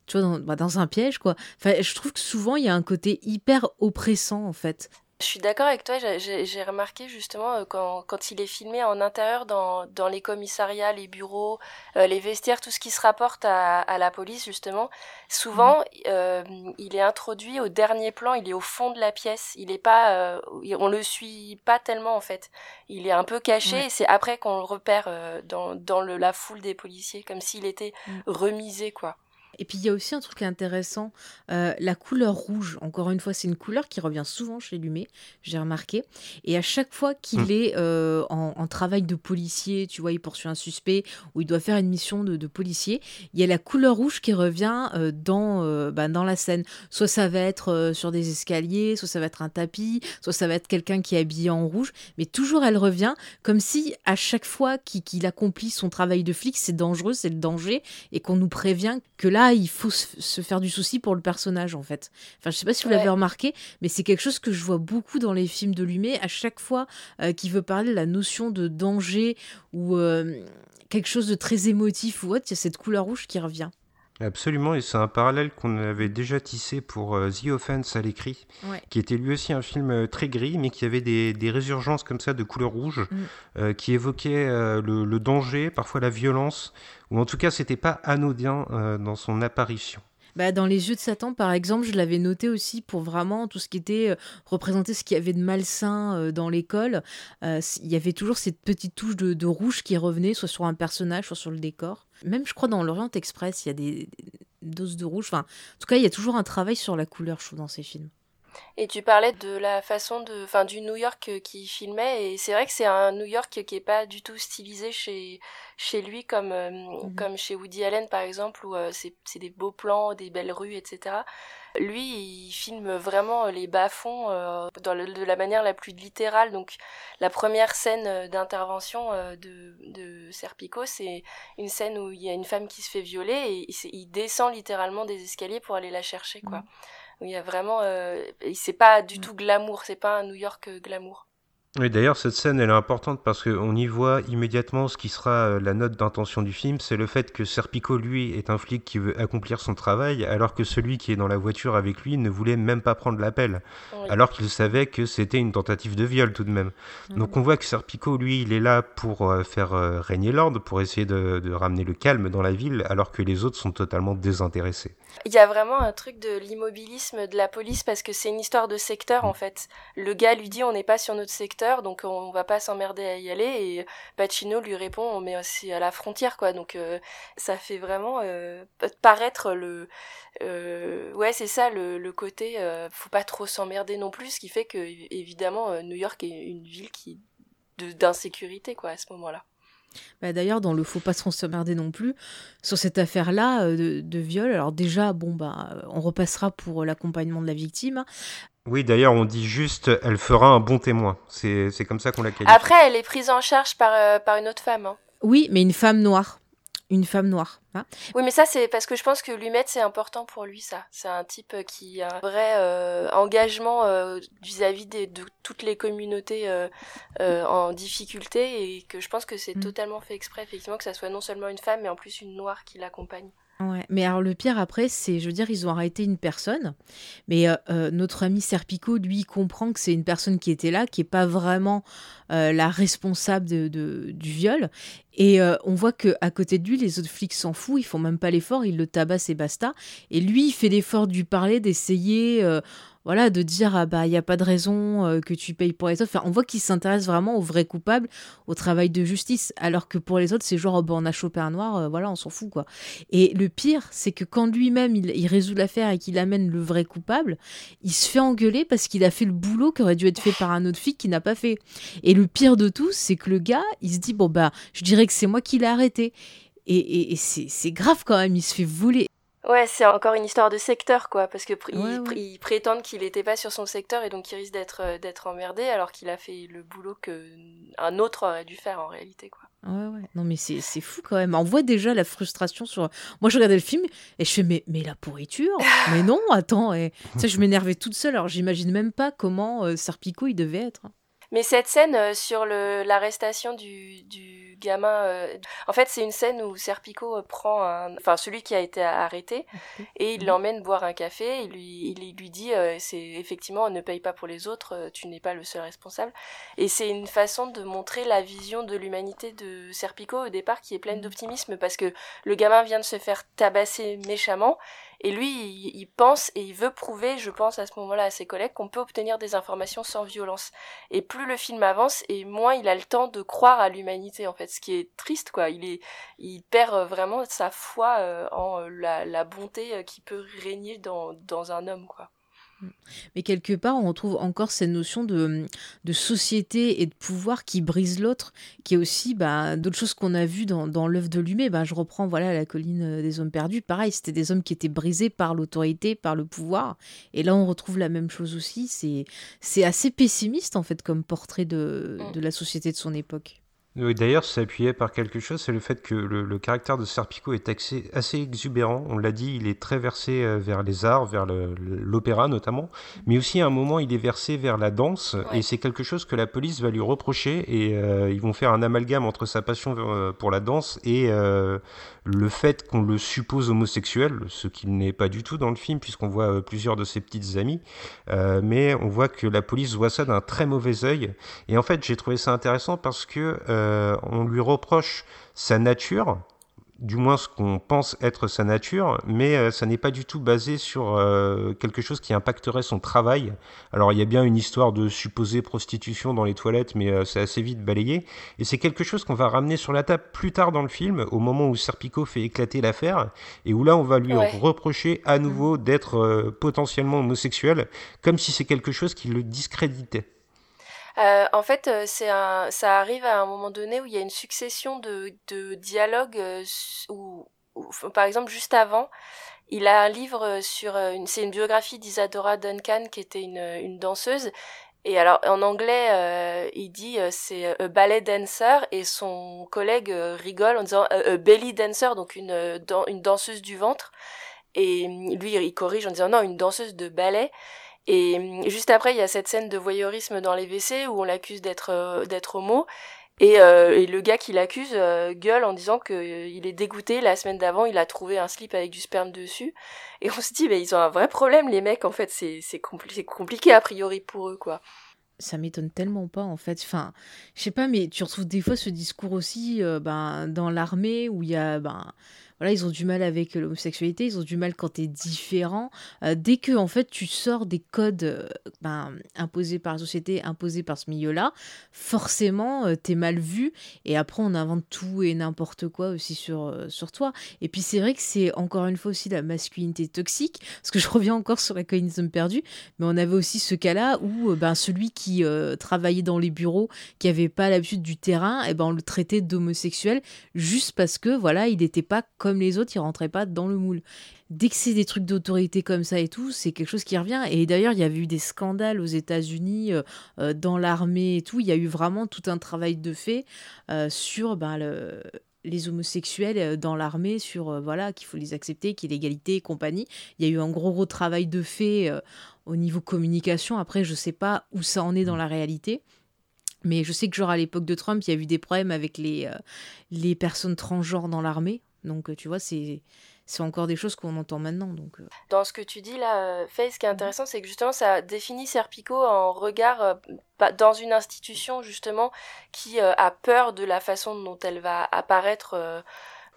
tu vois, dans, bah, dans, un piège, quoi. Enfin, je trouve que souvent, il y a un côté hyper oppressant, en fait. Je suis d'accord avec toi, j'ai remarqué justement euh, quand, quand, il est filmé en intérieur dans, dans les commissariats, les bureaux, euh, les vestiaires, tout ce qui se rapporte à, à la police justement, souvent mhm. euh, il est introduit au dernier plan, il est au fond de la pièce, il est pas, euh, on le suit pas tellement en fait, il est un peu caché et c'est après qu'on le repère dans, dans le, la foule des policiers, comme s'il était mm. remisé quoi. Et puis il y a aussi un truc intéressant, euh, la couleur rouge. Encore une fois, c'est une couleur qui revient souvent chez Lumet, j'ai remarqué. Et à chaque fois qu'il mmh. est euh, en, travail de policier, tu vois, il poursuit un suspect ou il doit faire une mission de, policier, il y a la couleur rouge qui revient euh, dans, bah, dans la scène. Soit ça va être sur des escaliers, soit ça va être un tapis, soit ça va être quelqu'un qui est habillé en rouge, mais toujours elle revient comme si à chaque fois qu'il accomplit son travail de flic, c'est dangereux, c'est le danger, et qu'on nous prévient que là, il faut se faire du souci pour le personnage, en fait. Enfin, je sais pas si vous l'avez remarqué, mais c'est quelque chose que je vois beaucoup dans les films de Lumet. À chaque fois euh, qu'il veut parler de la notion de danger ou euh, quelque chose de très émotif ou autre, il y a cette couleur rouge qui revient. Absolument, et c'est un parallèle qu'on avait déjà tissé pour euh, The Offense à l'écrit, qui était lui aussi un film très gris, mais qui avait des, résurgences comme ça de couleur rouge, mm. qui évoquait le, danger, parfois la violence, ou en tout cas, c'était pas anodin euh, dans son apparition. Bah, dans Les Yeux de Satan, par exemple, je l'avais noté aussi pour vraiment tout ce qui était euh, représenter ce qu'il y avait de malsain euh, dans l'école. il y avait toujours cette petite touche de, rouge qui revenait, soit sur un personnage, soit sur le décor. Même, je crois, dans l'Orient Express, il y a des, doses de rouge. Enfin, en tout cas, il y a toujours un travail sur la couleur, je trouve, dans ces films. Et tu parlais de la façon de, enfin, du New York qui filmait, et c'est vrai que c'est un New York qui est pas du tout stylisé chez, chez lui comme, euh, mhm. comme chez Woody Allen par exemple, où euh, c'est des beaux plans, des belles rues, etc. Lui, il filme vraiment les bas-fonds euh, de la manière la plus littérale. Donc, la première scène d'intervention de, de Serpico, c'est une scène où il y a une femme qui se fait violer et il, descend littéralement des escaliers pour aller la chercher, quoi. Mhm. Il y a vraiment, euh, c'est pas du mm. tout glamour, c'est pas un New York euh, glamour. Oui, d'ailleurs, cette scène, elle est importante parce qu'on y voit immédiatement ce qui sera euh, la note d'intention du film. C'est le fait que Serpico, lui, est un flic qui veut accomplir son travail, alors que celui qui est dans la voiture avec lui ne voulait même pas prendre l'appel, alors qu'il savait que c'était une tentative de viol tout de même. Mm. Donc on voit que Serpico, lui, il est là pour faire régner l'ordre, pour essayer de, de ramener le calme dans la ville, alors que les autres sont totalement désintéressés. Il y a vraiment un truc de l'immobilisme de la police parce que c'est une histoire de secteur en fait. Le gars lui dit on n'est pas sur notre secteur donc on va pas s'emmerder à y aller et Pacino lui répond on met aussi à la frontière quoi donc euh, ça fait vraiment euh, paraître le euh, ouais c'est ça le, le côté faut pas trop s'emmerder non plus ce qui fait que évidemment New York est une ville qui d'insécurité quoi à ce moment-là. Bah, d'ailleurs, dans le Faut pas se s'emmerder non plus, sur cette affaire-là euh, de, viol, alors déjà, bon, bah, on repassera pour l'accompagnement de la victime. Oui, d'ailleurs, on dit juste, elle fera un bon témoin. C'est comme ça qu'on la qualifie. Après, elle est prise en charge par, euh, par une autre femme. Hein. Oui, mais une femme noire. Une femme noire. Hein. oui, mais ça, c'est parce que je pense que lui mettre, c'est important pour lui, ça. C'est un type qui a un vrai euh, engagement euh, vis-à-vis de toutes les communautés euh, en difficulté et que je pense que c'est mm. totalement fait exprès, effectivement, que ça soit non seulement une femme, mais en plus une noire qui l'accompagne. Ouais, mais alors le pire après, c'est, je veux dire, ils ont arrêté une personne, mais notre ami Serpico, lui, comprend que c'est une personne qui était là, qui est pas vraiment la responsable de, du viol, et on voit que à côté de lui, les autres flics s'en foutent, ils font même pas l'effort, ils le tabassent et basta. Et lui, il fait l'effort lui parler, d'essayer voilà, de dire ah bah il y a pas de raison euh, que tu payes pour les autres. Enfin, on voit qu'il s'intéresse vraiment aux vrais coupables, au travail de justice, alors que pour les autres c'est genre oh, bah, on a chopé un noir, euh, voilà on s'en fout quoi. Et le pire c'est que quand lui-même il, résout l'affaire et qu'il amène le vrai coupable, il se fait engueuler parce qu'il a fait le boulot qui aurait dû être fait par un autre flic qui n'a pas fait. Et le pire de tout c'est que le gars il se dit bon bah je dirais que c'est moi qui l'ai arrêté. Et, et c'est grave quand même, il se fait voler Ouais, c'est encore une histoire de secteur, quoi, parce que ils, prétendent qu'il n'était pas sur son secteur et donc il risque d'être euh, d'être emmerdé alors qu'il a fait le boulot que un autre aurait dû faire en réalité, quoi. Ouais, ouais. Non, mais c'est fou quand même. On voit déjà la frustration sur. Moi, je regardais le film et je fais, mais, mais la pourriture? Mais non, attends. Et... ça, je m'énervais toute seule. Alors, j'imagine même pas comment euh, Sarpico il devait être. Mais cette scène euh, sur l'arrestation du, du gamin, euh, en fait, c'est une scène où Serpico euh, prend un, enfin celui qui a été arrêté et il mhm. l'emmène boire un café. Il lui, il lui dit, c'est effectivement, ne paye pas pour les autres, tu n'es pas le seul responsable. Et c'est une façon de montrer la vision de l'humanité de Serpico au départ qui est pleine mhm. d'optimisme parce que le gamin vient de se faire tabasser méchamment et lui, il, pense et il veut prouver, je pense à ce moment-là à ses collègues, qu'on peut obtenir des informations sans violence. Et plus le film avance, et moins il a le temps de croire à l'humanité, en fait. Ce qui est triste, quoi. Il, est, il perd euh, vraiment sa foi euh, en euh, la, la bonté qui peut régner dans, dans un homme, quoi. Mais quelque part, on retrouve encore cette notion de, de société et de pouvoir qui brise l'autre, qui est aussi bah, d'autres choses qu'on a vues dans, dans l'œuvre de Lumet. Bah, je reprends voilà la colline des hommes perdus. Pareil, c'était des hommes qui étaient brisés par l'autorité, par le pouvoir. Et là, on retrouve la même chose aussi. C'est assez pessimiste en fait comme portrait de, de la société de son époque. D'ailleurs, ça appuyait par quelque chose, c'est le fait que le, caractère de Serpico est assez, assez exubérant. On l'a dit, il est très versé euh, vers les arts, vers l'opéra notamment, mais aussi à un moment, il est versé vers la danse, et c'est quelque chose que la police va lui reprocher, et euh, ils vont faire un amalgame entre sa passion euh, pour la danse et le fait qu'on le suppose homosexuel, ce qu'il n'est pas du tout dans le film, puisqu'on voit plusieurs de ses petites amies, mais on voit que la police voit ça d'un très mauvais œil, et en fait, j'ai trouvé ça intéressant parce que euh, on lui reproche sa nature, du moins ce qu'on pense être sa nature, mais euh, ça n'est pas du tout basé sur euh, quelque chose qui impacterait son travail. Alors il y a bien une histoire de supposée prostitution dans les toilettes, mais c'est assez vite balayé. Et c'est quelque chose qu'on va ramener sur la table plus tard dans le film, au moment où Serpico fait éclater l'affaire, et où là on va lui reprocher à nouveau d'être potentiellement homosexuel, comme si c'est quelque chose qui le discréditait. Euh, en fait, euh, c'est un, ça arrive à un moment donné où il y a une succession de, de dialogues euh, où, par exemple, juste avant, il a un livre sur une, c'est une biographie d'Isadora Duncan qui était une, une danseuse. Et alors en anglais, il dit c'est a ballet dancer et son collègue rigole en disant a belly dancer, donc une, une danseuse du ventre. Et lui, il corrige en disant non, une danseuse de ballet. Et hum, juste après, il y a cette scène de voyeurisme dans les WC où on l'accuse d'être euh, d'être homo. Et, euh, et, le gars qui l'accuse euh, gueule en disant qu'il il est dégoûté. La semaine d'avant, il a trouvé un slip avec du sperme dessus. Et on se dit, mais ils ont un vrai problème, les mecs. En fait, c'est c'est compliqué a priori pour eux, quoi. Ça m'étonne tellement pas, en fait. Enfin, je sais pas, mais tu retrouves des fois ce discours aussi ben, dans l'armée où il y a ben, voilà, ils ont du mal avec l'homosexualité, ils ont du mal quand tu es différent. Euh, dès que en fait tu sors des codes euh, ben, imposés par la société, imposés par ce milieu-là, forcément euh, tu es mal vu et après on invente tout et n'importe quoi aussi sur, sur toi. Et puis c'est vrai que c'est encore une fois aussi la masculinité toxique, parce que je reviens encore sur la communisme perdu, mais on avait aussi ce cas-là où ben, celui qui travaillait dans les bureaux, qui avait pas l'habitude du terrain, et eh ben on le traitait d'homosexuel juste parce que voilà, il n'était pas les autres, ils rentraient pas dans le moule. Dès que c'est des trucs d'autorité comme ça et tout, c'est quelque chose qui revient. Et d'ailleurs, il y avait eu des scandales aux États-Unis, euh, euh, dans l'armée et tout. Il y a eu vraiment tout un travail de fait euh, sur ben, le, les homosexuels dans l'armée sur voilà qu'il faut les accepter, qu'il y ait l'égalité et compagnie. Il y a eu un gros gros travail de fait au niveau communication. Après, je sais pas où ça en est dans la réalité. Mais je sais que genre à l'époque de Trump, il y a eu des problèmes avec les personnes transgenres dans l'armée. Donc tu vois, c'est c'est encore des choses qu'on entend maintenant. Donc, euh. Dans ce que tu dis là, euh, Faye, ce qui est intéressant, c'est que justement, ça définit Serpico en regard euh, dans une institution, justement, qui a peur de la façon dont elle va apparaître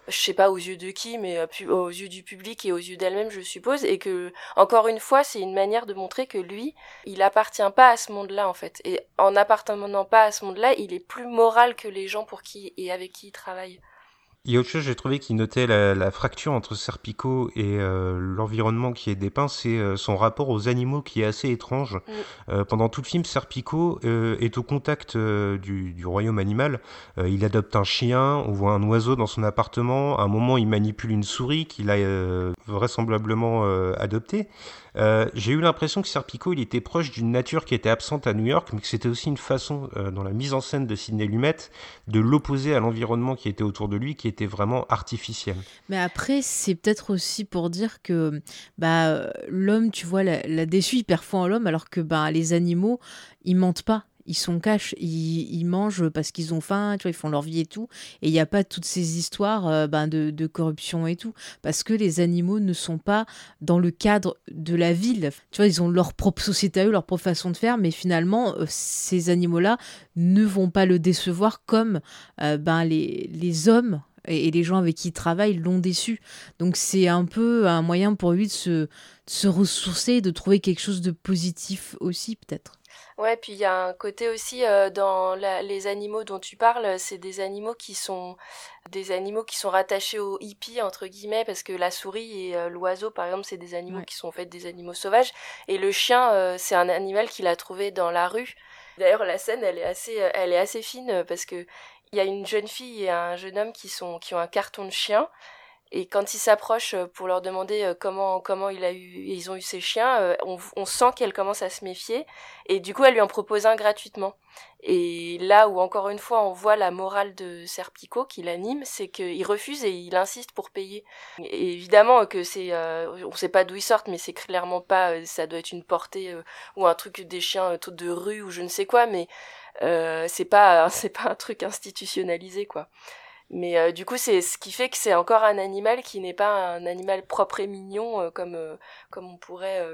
je sais pas aux yeux de qui, mais aux yeux du public et aux yeux d'elle-même, je suppose, et que encore une fois, c'est une manière de montrer que lui, il appartient pas à ce monde-là en fait, et en n'appartenant pas à ce monde-là, il est plus moral que les gens pour qui et avec qui il travaille. Il y a autre chose, j'ai trouvé qui notait la, fracture entre Serpico et euh, l'environnement qui est dépeint, c'est euh, son rapport aux animaux qui est assez étrange. Mm. Euh, pendant tout le film, Serpico est au contact du, du, royaume animal. il adopte un chien, on voit un oiseau dans son appartement. À un moment, il manipule une souris qu'il a vraisemblablement adoptée. Euh, j'ai eu l'impression que Serpico, il était proche d'une nature qui était absente à New York, mais que c'était aussi une façon, euh, dans la mise en scène de Sidney Lumet, de l'opposer à l'environnement qui était autour de lui, qui était vraiment artificiel. Mais après, c'est peut-être aussi pour dire que bah, l'homme, tu vois, l'a, la déçu hyper fort en l'homme, alors que bah, les animaux, ils mentent pas ils sont cash, ils, mangent parce qu'ils ont faim, tu vois, ils font leur vie et tout. Et il n'y a pas toutes ces histoires euh, ben, de, corruption et tout. Parce que les animaux ne sont pas dans le cadre de la ville. Tu vois, ils ont leur propre société à eux, leur propre façon de faire, mais finalement, euh, ces animaux-là ne vont pas le décevoir comme euh, ben, les, hommes et, les gens avec qui il travaille l'ont déçu. Donc c'est un peu un moyen pour lui de se, de se ressourcer, de trouver quelque chose de positif aussi peut-être. Ouais, puis il y a un côté aussi euh, dans les animaux dont tu parles, c'est des animaux qui sont des animaux qui sont rattachés aux hippies entre guillemets parce que la souris et euh, l'oiseau par exemple c'est des animaux qui sont en fait des animaux sauvages. Et le chien euh, c'est un animal qu'il a trouvé dans la rue. D'ailleurs la scène elle est assez elle est assez fine parce que il y a une jeune fille et un jeune homme qui sont qui ont un carton de chien et quand ils s'approchent euh, pour leur demander euh, comment comment il a eu ils ont eu ces chiens, euh, on, on sent qu'elle commence à se méfier et du coup elle lui en propose un gratuitement. Et là où encore une fois on voit la morale de Serpico qui l'anime, c'est qu'il refuse et il insiste pour payer. Et évidemment que c'est on sait pas d'où ils sortent mais c'est clairement pas ça doit être une portée ou un truc des chiens de rue ou je ne sais quoi mais c'est pas c'est pas un truc institutionnalisé quoi. Mais euh, du coup, c'est ce qui fait que c'est encore un animal qui n'est pas un animal propre et mignon euh, comme euh, comme on pourrait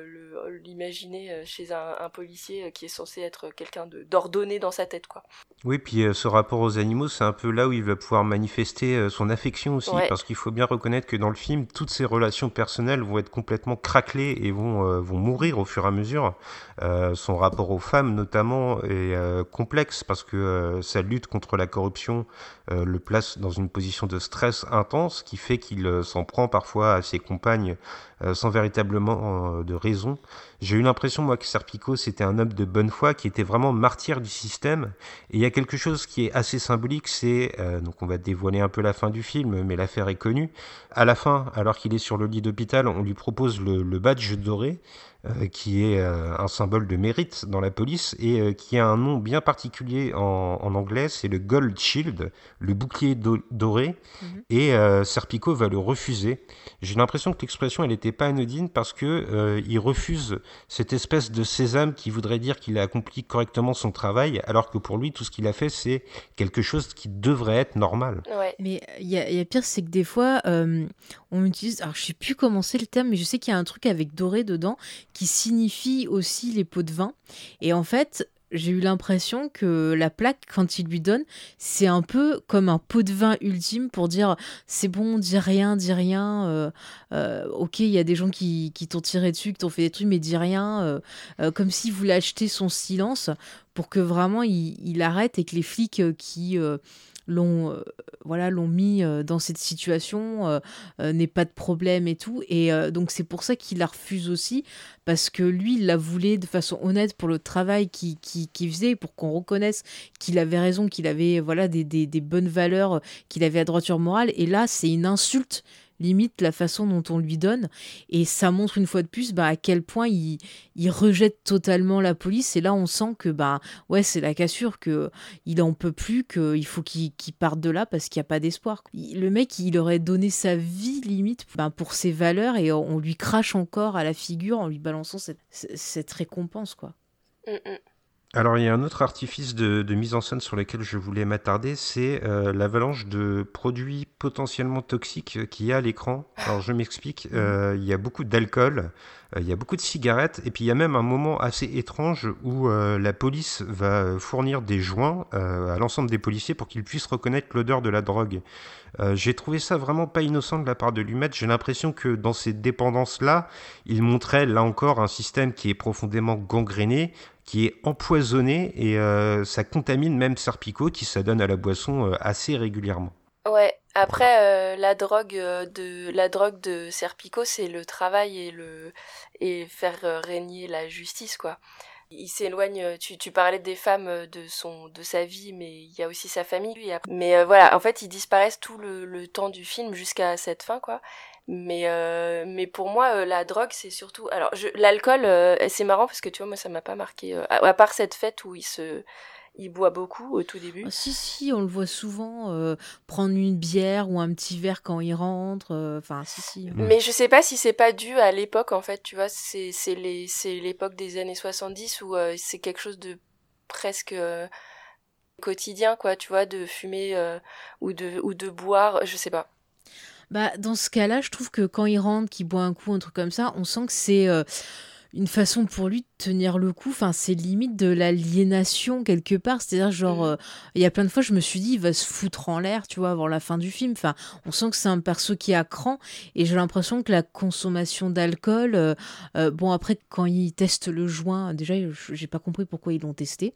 l'imaginer chez un, un, policier qui est censé être quelqu'un d'ordonné dans sa tête, quoi. Oui, puis ce rapport aux animaux, c'est un peu là où il va pouvoir manifester son affection aussi, parce qu'il faut bien reconnaître que dans le film, toutes ses relations personnelles vont être complètement craquelées et vont vont mourir au fur et à mesure. Son rapport aux femmes, notamment, est complexe parce que sa lutte contre la corruption le place dans une position de stress intense qui fait qu'il euh, s'en prend parfois à ses compagnes euh, sans véritablement euh, de raison. J'ai eu l'impression, moi, que Serpico, c'était un homme de bonne foi qui était vraiment martyr du système. Et il y a quelque chose qui est assez symbolique, c'est, donc on va dévoiler un peu la fin du film, mais l'affaire est connue. À la fin, alors qu'il est sur le lit d'hôpital, on lui propose le, le badge doré. Euh, qui est euh, un symbole de mérite dans la police et euh, qui a un nom bien particulier en, anglais, c'est le Gold Shield, le bouclier doré, mhm. et Serpico va le refuser. J'ai l'impression que l'expression elle n'était pas anodine parce que il refuse cette espèce de sésame qui voudrait dire qu'il a accompli correctement son travail, alors que pour lui tout ce qu'il a fait c'est quelque chose qui devrait être normal. Mais il y, a pire, c'est que des fois on utilise, alors je sais plus comment c'est le terme, mais je sais qu'il y a un truc avec doré dedans qui signifie aussi les pots de vin. Et en fait, j'ai eu l'impression que la plaque, quand il lui donne, c'est un peu comme un pot de vin ultime pour dire c'est bon, dis rien, dis rien. Euh, euh, ok, il y a des gens qui, qui t'ont tiré dessus, qui t'ont fait des trucs, mais dis rien. Euh, comme s'il voulait acheter son silence pour que vraiment il, il arrête et que les flics qui l'ont euh, voilà l'ont mis euh, dans cette situation euh, n'est pas de problème et tout. Et donc c'est pour ça qu'il la refuse aussi parce que lui il la voulait de façon honnête pour le travail qu'il qui, faisait pour qu'on reconnaisse qu'il avait raison qu'il avait voilà des, des, des bonnes valeurs qu'il avait à droiture morale et là c'est une insulte limite la façon dont on lui donne. Et ça montre une fois de plus bah, à quel point il, il rejette totalement la police. Et là, on sent que bah, ouais, c'est la cassure, qu'il en peut plus, qu'il faut qu'il parte de là parce qu'il n'y a pas d'espoir. Le mec, il aurait donné sa vie limite bah, pour ses valeurs et on lui crache encore à la figure en lui balançant cette, cette récompense. quoi. Mm, mm. Alors il y a un autre artifice de, mise en scène sur lequel je voulais m'attarder, c'est euh, l'avalanche de produits potentiellement toxiques qu'il y a à l'écran. Alors je m'explique, euh, il y a beaucoup d'alcool, euh, il y a beaucoup de cigarettes, et puis il y a même un moment assez étrange où la police va fournir des joints à l'ensemble des policiers pour qu'ils puissent reconnaître l'odeur de la drogue. J'ai trouvé ça vraiment pas innocent de la part de Lumet. J'ai l'impression que dans ces dépendances-là, il montrait là encore un système qui est profondément gangréné, qui est empoisonné et euh, ça contamine même Serpico qui s'adonne à la boisson euh, assez régulièrement. Ouais. Après euh, la drogue de la drogue de Serpico, c'est le travail et le et faire régner la justice quoi. Il s'éloigne. Tu, parlais des femmes de son de sa vie, mais il y a aussi sa famille. Lui. Mais voilà, en fait, ils disparaissent tout le, le temps du film jusqu'à cette fin quoi. Mais, euh, mais pour moi, euh, la drogue, c'est surtout. Alors, l'alcool, euh, c'est marrant parce que tu vois, moi, ça m'a pas marqué. À, part cette fête où il se. Il boit beaucoup au tout début. Ah, si, si, on le voit souvent prendre une bière ou un petit verre quand il rentre. Enfin, si, si. Mais je sais pas si c'est pas dû à l'époque, en fait, tu vois. C'est l'époque des années 70 où c'est quelque chose de presque quotidien, quoi, tu vois, de fumer ou, de, ou de boire, je sais pas. Bah, dans ce cas-là, je trouve que quand il rentre, qu'il boit un coup, un truc comme ça, on sent que c'est. Euh, une façon pour lui de tenir le coup. Enfin, c'est limite de l'aliénation quelque part. C'est-à-dire, genre, mm. euh, il y a plein de fois, je me suis dit, il va se foutre en l'air, tu vois, avant la fin du film. Enfin, on sent que c'est un perso qui à cran. Et j'ai l'impression que la consommation d'alcool, euh, euh, bon, après, quand ils testent le joint, déjà, j'ai pas compris pourquoi ils l'ont testé.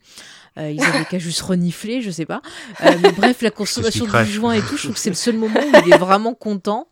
ils avaient qu'à juste renifler, je sais pas. mais bref, la consommation du joint et tout, je trouve que c'est le seul moment où il est vraiment content.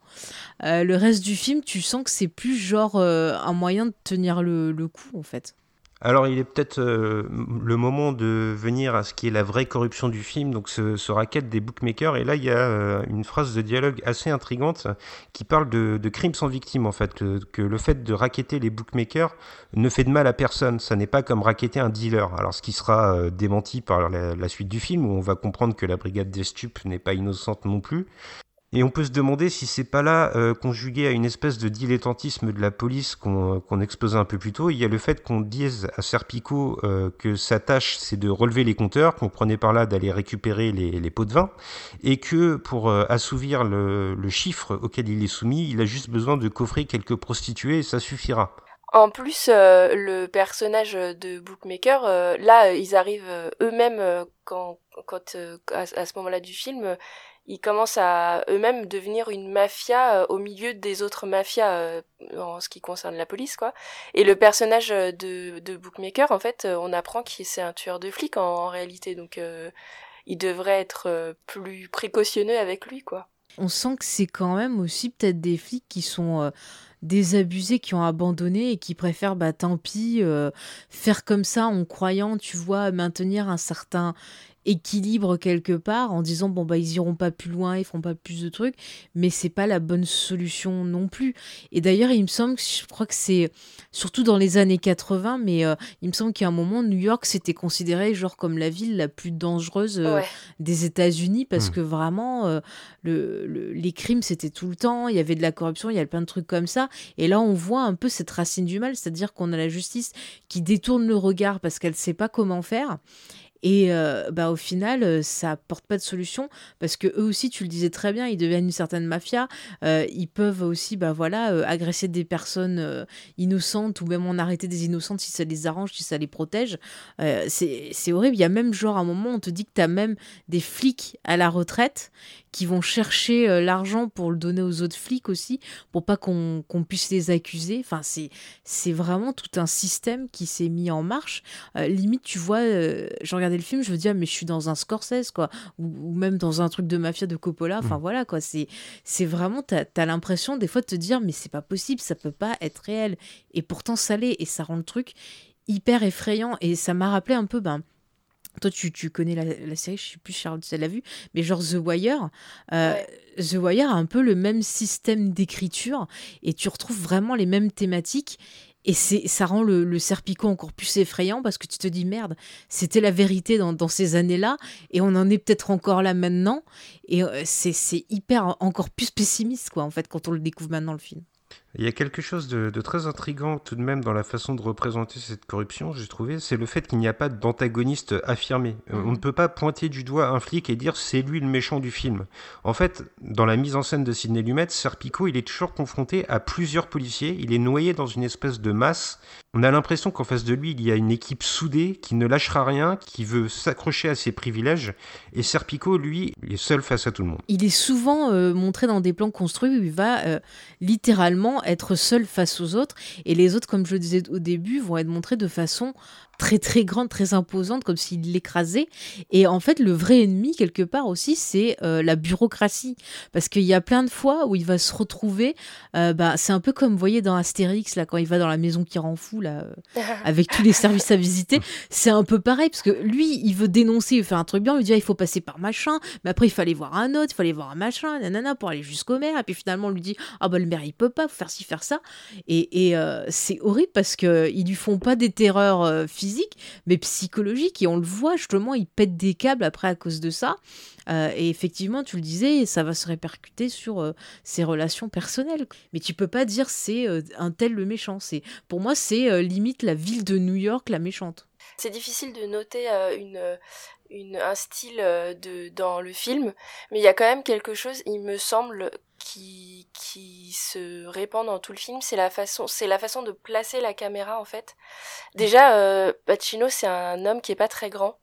Euh, le reste du film, tu sens que c'est plus genre euh, un moyen de tenir le, coup, en fait. Alors, il est peut-être euh, le moment de venir à ce qui est la vraie corruption du film, donc ce, racket des bookmakers. Et là, il y a une phrase de dialogue assez intrigante qui parle de, de crimes sans victime, en fait. Que, le fait de racketter les bookmakers ne fait de mal à personne. Ça n'est pas comme racketter un dealer. Alors, ce qui sera démenti par la, la, suite du film, où on va comprendre que la brigade des stupes n'est pas innocente non plus. Et on peut se demander si c'est pas là, euh, conjugué à une espèce de dilettantisme de la police qu'on exposait un peu plus tôt, il y a le fait qu'on dise à Serpico euh, que sa tâche c'est de relever les compteurs, qu'on prenait par là d'aller récupérer les, pots de vin, et que pour euh, assouvir le, chiffre auquel il est soumis, il a juste besoin de coffrer quelques prostituées et ça suffira. En plus, le personnage de Bookmaker, là, ils arrivent eux-mêmes quand, à, ce moment-là du film, ils commencent à eux-mêmes devenir une mafia euh, au milieu des autres mafias euh, en ce qui concerne la police quoi. Et le personnage de, de bookmaker en fait euh, on apprend qu'il c'est un tueur de flics en, réalité. Donc il devrait être plus précautionneux avec lui quoi. On sent que c'est quand même aussi peut-être des flics qui sont désabusés qui ont abandonné et qui préfèrent, bah tant pis, faire comme ça en croyant, tu vois, maintenir un certain équilibre quelque part en disant bon bah ils iront pas plus loin, ils feront pas plus de trucs, mais c'est pas la bonne solution non plus. Et d'ailleurs, il me semble que je crois que c'est surtout dans les années 80, mais euh, il me semble qu'à un moment New York c'était considéré genre comme la ville la plus dangereuse euh, des États-Unis parce hmm. que vraiment euh, le, les crimes c'était tout le temps, il y avait de la corruption, il y a plein de trucs comme ça. Et là on voit un peu cette racine du mal, c'est-à-dire qu'on a la justice qui détourne le regard parce qu'elle sait pas comment faire et euh, bah, au final, euh, ça apporte pas de solution parce que eux aussi, tu le disais très bien, ils deviennent une certaine mafia. Euh, ils peuvent aussi bah, voilà, agresser des personnes innocentes ou même en arrêter des innocentes si ça les arrange, si ça les protège. c'est horrible. Il y a même genre un moment, on te dit que tu as même des flics à la retraite qui vont chercher l'argent pour le donner aux autres flics aussi, pour pas qu'on puisse les accuser. Enfin, c'est vraiment tout un système qui s'est mis en marche. Limite, tu vois, euh, le film, je me dis, ah, mais je suis dans un Scorsese, quoi, ou, même dans un truc de mafia de Coppola. Enfin, mm. voilà, quoi. C'est vraiment, t'as as, l'impression des fois de te dire, mais c'est pas possible, ça peut pas être réel. Et pourtant, ça l'est, et ça rend le truc hyper effrayant. Et ça m'a rappelé un peu, ben, toi, tu, tu connais la, la, série, je sais plus, Charles, tu l'as vu, mais genre The Wire, euh, The Wire a un peu le même système d'écriture et tu retrouves vraiment les mêmes thématiques. Et ça rend le, Serpico encore plus effrayant parce que tu te dis merde, c'était la vérité dans, dans ces années-là et on en est peut-être encore là maintenant. Et euh, c'est hyper encore plus pessimiste quoi en fait quand on le découvre maintenant le film. Il y a quelque chose de, de, très intrigant tout de même dans la façon de représenter cette corruption, j'ai trouvé, c'est le fait qu'il n'y a pas d'antagoniste affirmé. Euh, on ne peut pas pointer du doigt un flic et dire c'est lui le méchant du film. En fait, dans la mise en scène de Sidney Lumet, Serpico, il est toujours confronté à plusieurs policiers, il est noyé dans une espèce de masse. On a l'impression qu'en face de lui, il y a une équipe soudée qui ne lâchera rien, qui veut s'accrocher à ses privilèges, et Serpico, lui, il est seul face à tout le monde. Il est souvent euh, montré dans des plans construits où il va euh, littéralement être seul face aux autres. Et les autres, comme je le disais au début, vont être montrés de façon très très grande, très imposante, comme s'il l'écrasait. Et en fait, le vrai ennemi, quelque part aussi, c'est euh, la bureaucratie. Parce qu'il y a plein de fois où il va se retrouver, euh, bah, c'est un peu comme, vous voyez, dans Astérix, là, quand il va dans la maison qui rend fou, là, euh, avec tous les services à visiter, c'est un peu pareil, parce que lui, il veut dénoncer, il veut faire un truc bien, il lui dit, ah, il faut passer par machin, mais après, il fallait voir un autre, il fallait voir un machin, nanana, pour aller jusqu'au maire, et puis finalement, on lui dit, ah bah le maire, il peut pas, faut faire ci, faire ça. Et, et c'est horrible parce qu'ils lui font pas des terreurs physiques, mais psychologique. Et on le voit, justement, il pète des câbles après à cause de ça. Euh, et effectivement, tu le disais, ça va se répercuter sur euh, ses relations personnelles. Mais tu peux pas dire c'est euh, un tel le méchant. C'est pour moi, c'est limite la ville de New York la méchante. C'est difficile de noter une, une, un style de, dans le film, mais il y a quand même quelque chose, il me semble, qui, qui se répand dans tout le film, c'est la façon, c'est la façon de placer la caméra en fait. Déjà, euh, Pacino, c'est un homme qui est pas très grand.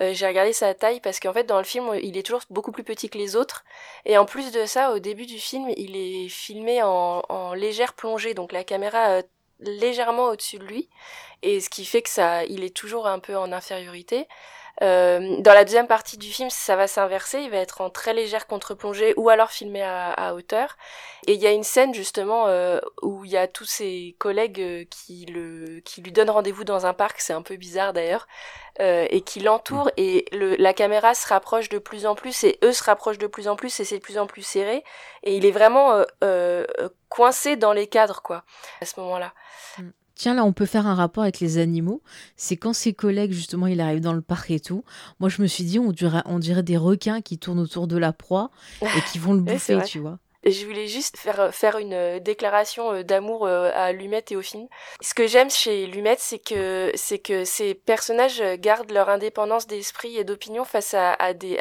Euh, j'ai regardé sa taille parce qu'en fait dans le film il est toujours beaucoup plus petit que les autres et en plus de ça au début du film il est filmé en, en légère plongée donc la caméra euh, légèrement au-dessus de lui et ce qui fait que ça il est toujours un peu en infériorité euh, dans la deuxième partie du film, ça va s'inverser, il va être en très légère contre-plongée ou alors filmé à, hauteur. Et il y a une scène justement euh, où il y a tous ses collègues euh, qui, le, qui lui donnent rendez-vous dans un parc, c'est un peu bizarre d'ailleurs, euh, et qui l'entourent et le, la caméra se rapproche de plus en plus et eux se rapprochent de plus en plus et c'est de plus en plus serré. Et il est vraiment euh, coincé dans les cadres quoi à ce moment-là. Mm tiens, là, on peut faire un rapport avec les animaux. C'est quand ses collègues, justement, il arrive dans le parc et tout. Moi, je me suis dit, on dirait, on dirait des requins qui tournent autour de la proie et qui vont le bouffer, tu vois. Je voulais juste faire, faire une euh, déclaration euh, d'amour euh, à Lumette et au film. Ce que j'aime chez Lumette, c'est que, c'est que ces personnages gardent leur indépendance d'esprit et d'opinion face à, des,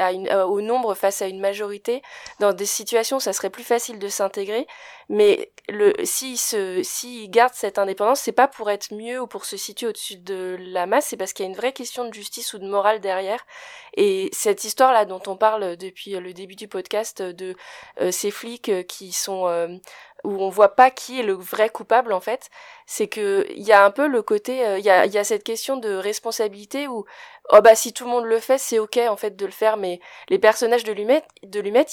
au nombre face à une majorité. Dans des situations où ça serait plus facile de s'intégrer. Mais le, s'ils se, s'ils gardent cette indépendance, c'est pas pour être mieux ou pour se situer au-dessus de la masse, c'est parce qu'il y a une vraie question de justice ou de morale derrière. Et cette histoire-là dont on parle depuis le début du podcast de ces flics qui sont euh, où on voit pas qui est le vrai coupable en fait, c'est que il y a un peu le côté euh, il y, a, y a cette question de responsabilité où oh bah si tout le monde le fait c'est ok en fait de le faire mais les personnages de Lumet de Lumet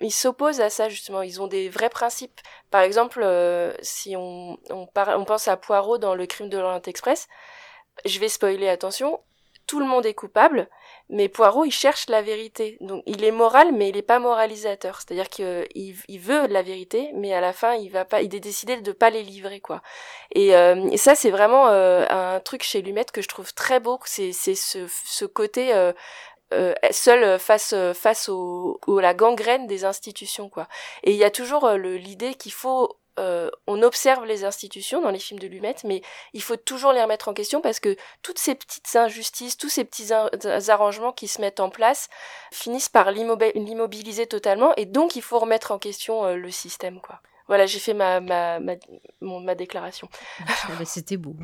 ils s'opposent à ça justement. Ils ont des vrais principes. Par exemple euh, si on on, on pense à Poirot dans le crime de l'Orient Express je vais spoiler attention tout le monde est coupable mais Poirot, il cherche la vérité. Donc, il est moral, mais il n'est pas moralisateur. C'est-à-dire qu'il il veut la vérité, mais à la fin, il va pas, il est décidé de pas les livrer, quoi. Et, euh, et ça, c'est vraiment euh, un truc chez Lumet que je trouve très beau. C'est, ce, ce côté euh, euh, seul face face au, au, la gangrène des institutions quoi. Et il y a toujours l'idée qu'il faut euh, on observe les institutions dans les films de Lumet, mais il faut toujours les remettre en question parce que toutes ces petites injustices, tous ces petits arrangements qui se mettent en place finissent par l'immobiliser totalement et donc il faut remettre en question euh, le système, quoi. Voilà, j'ai fait ma, ma, ma, déclaration. Ah bah, c'était beau.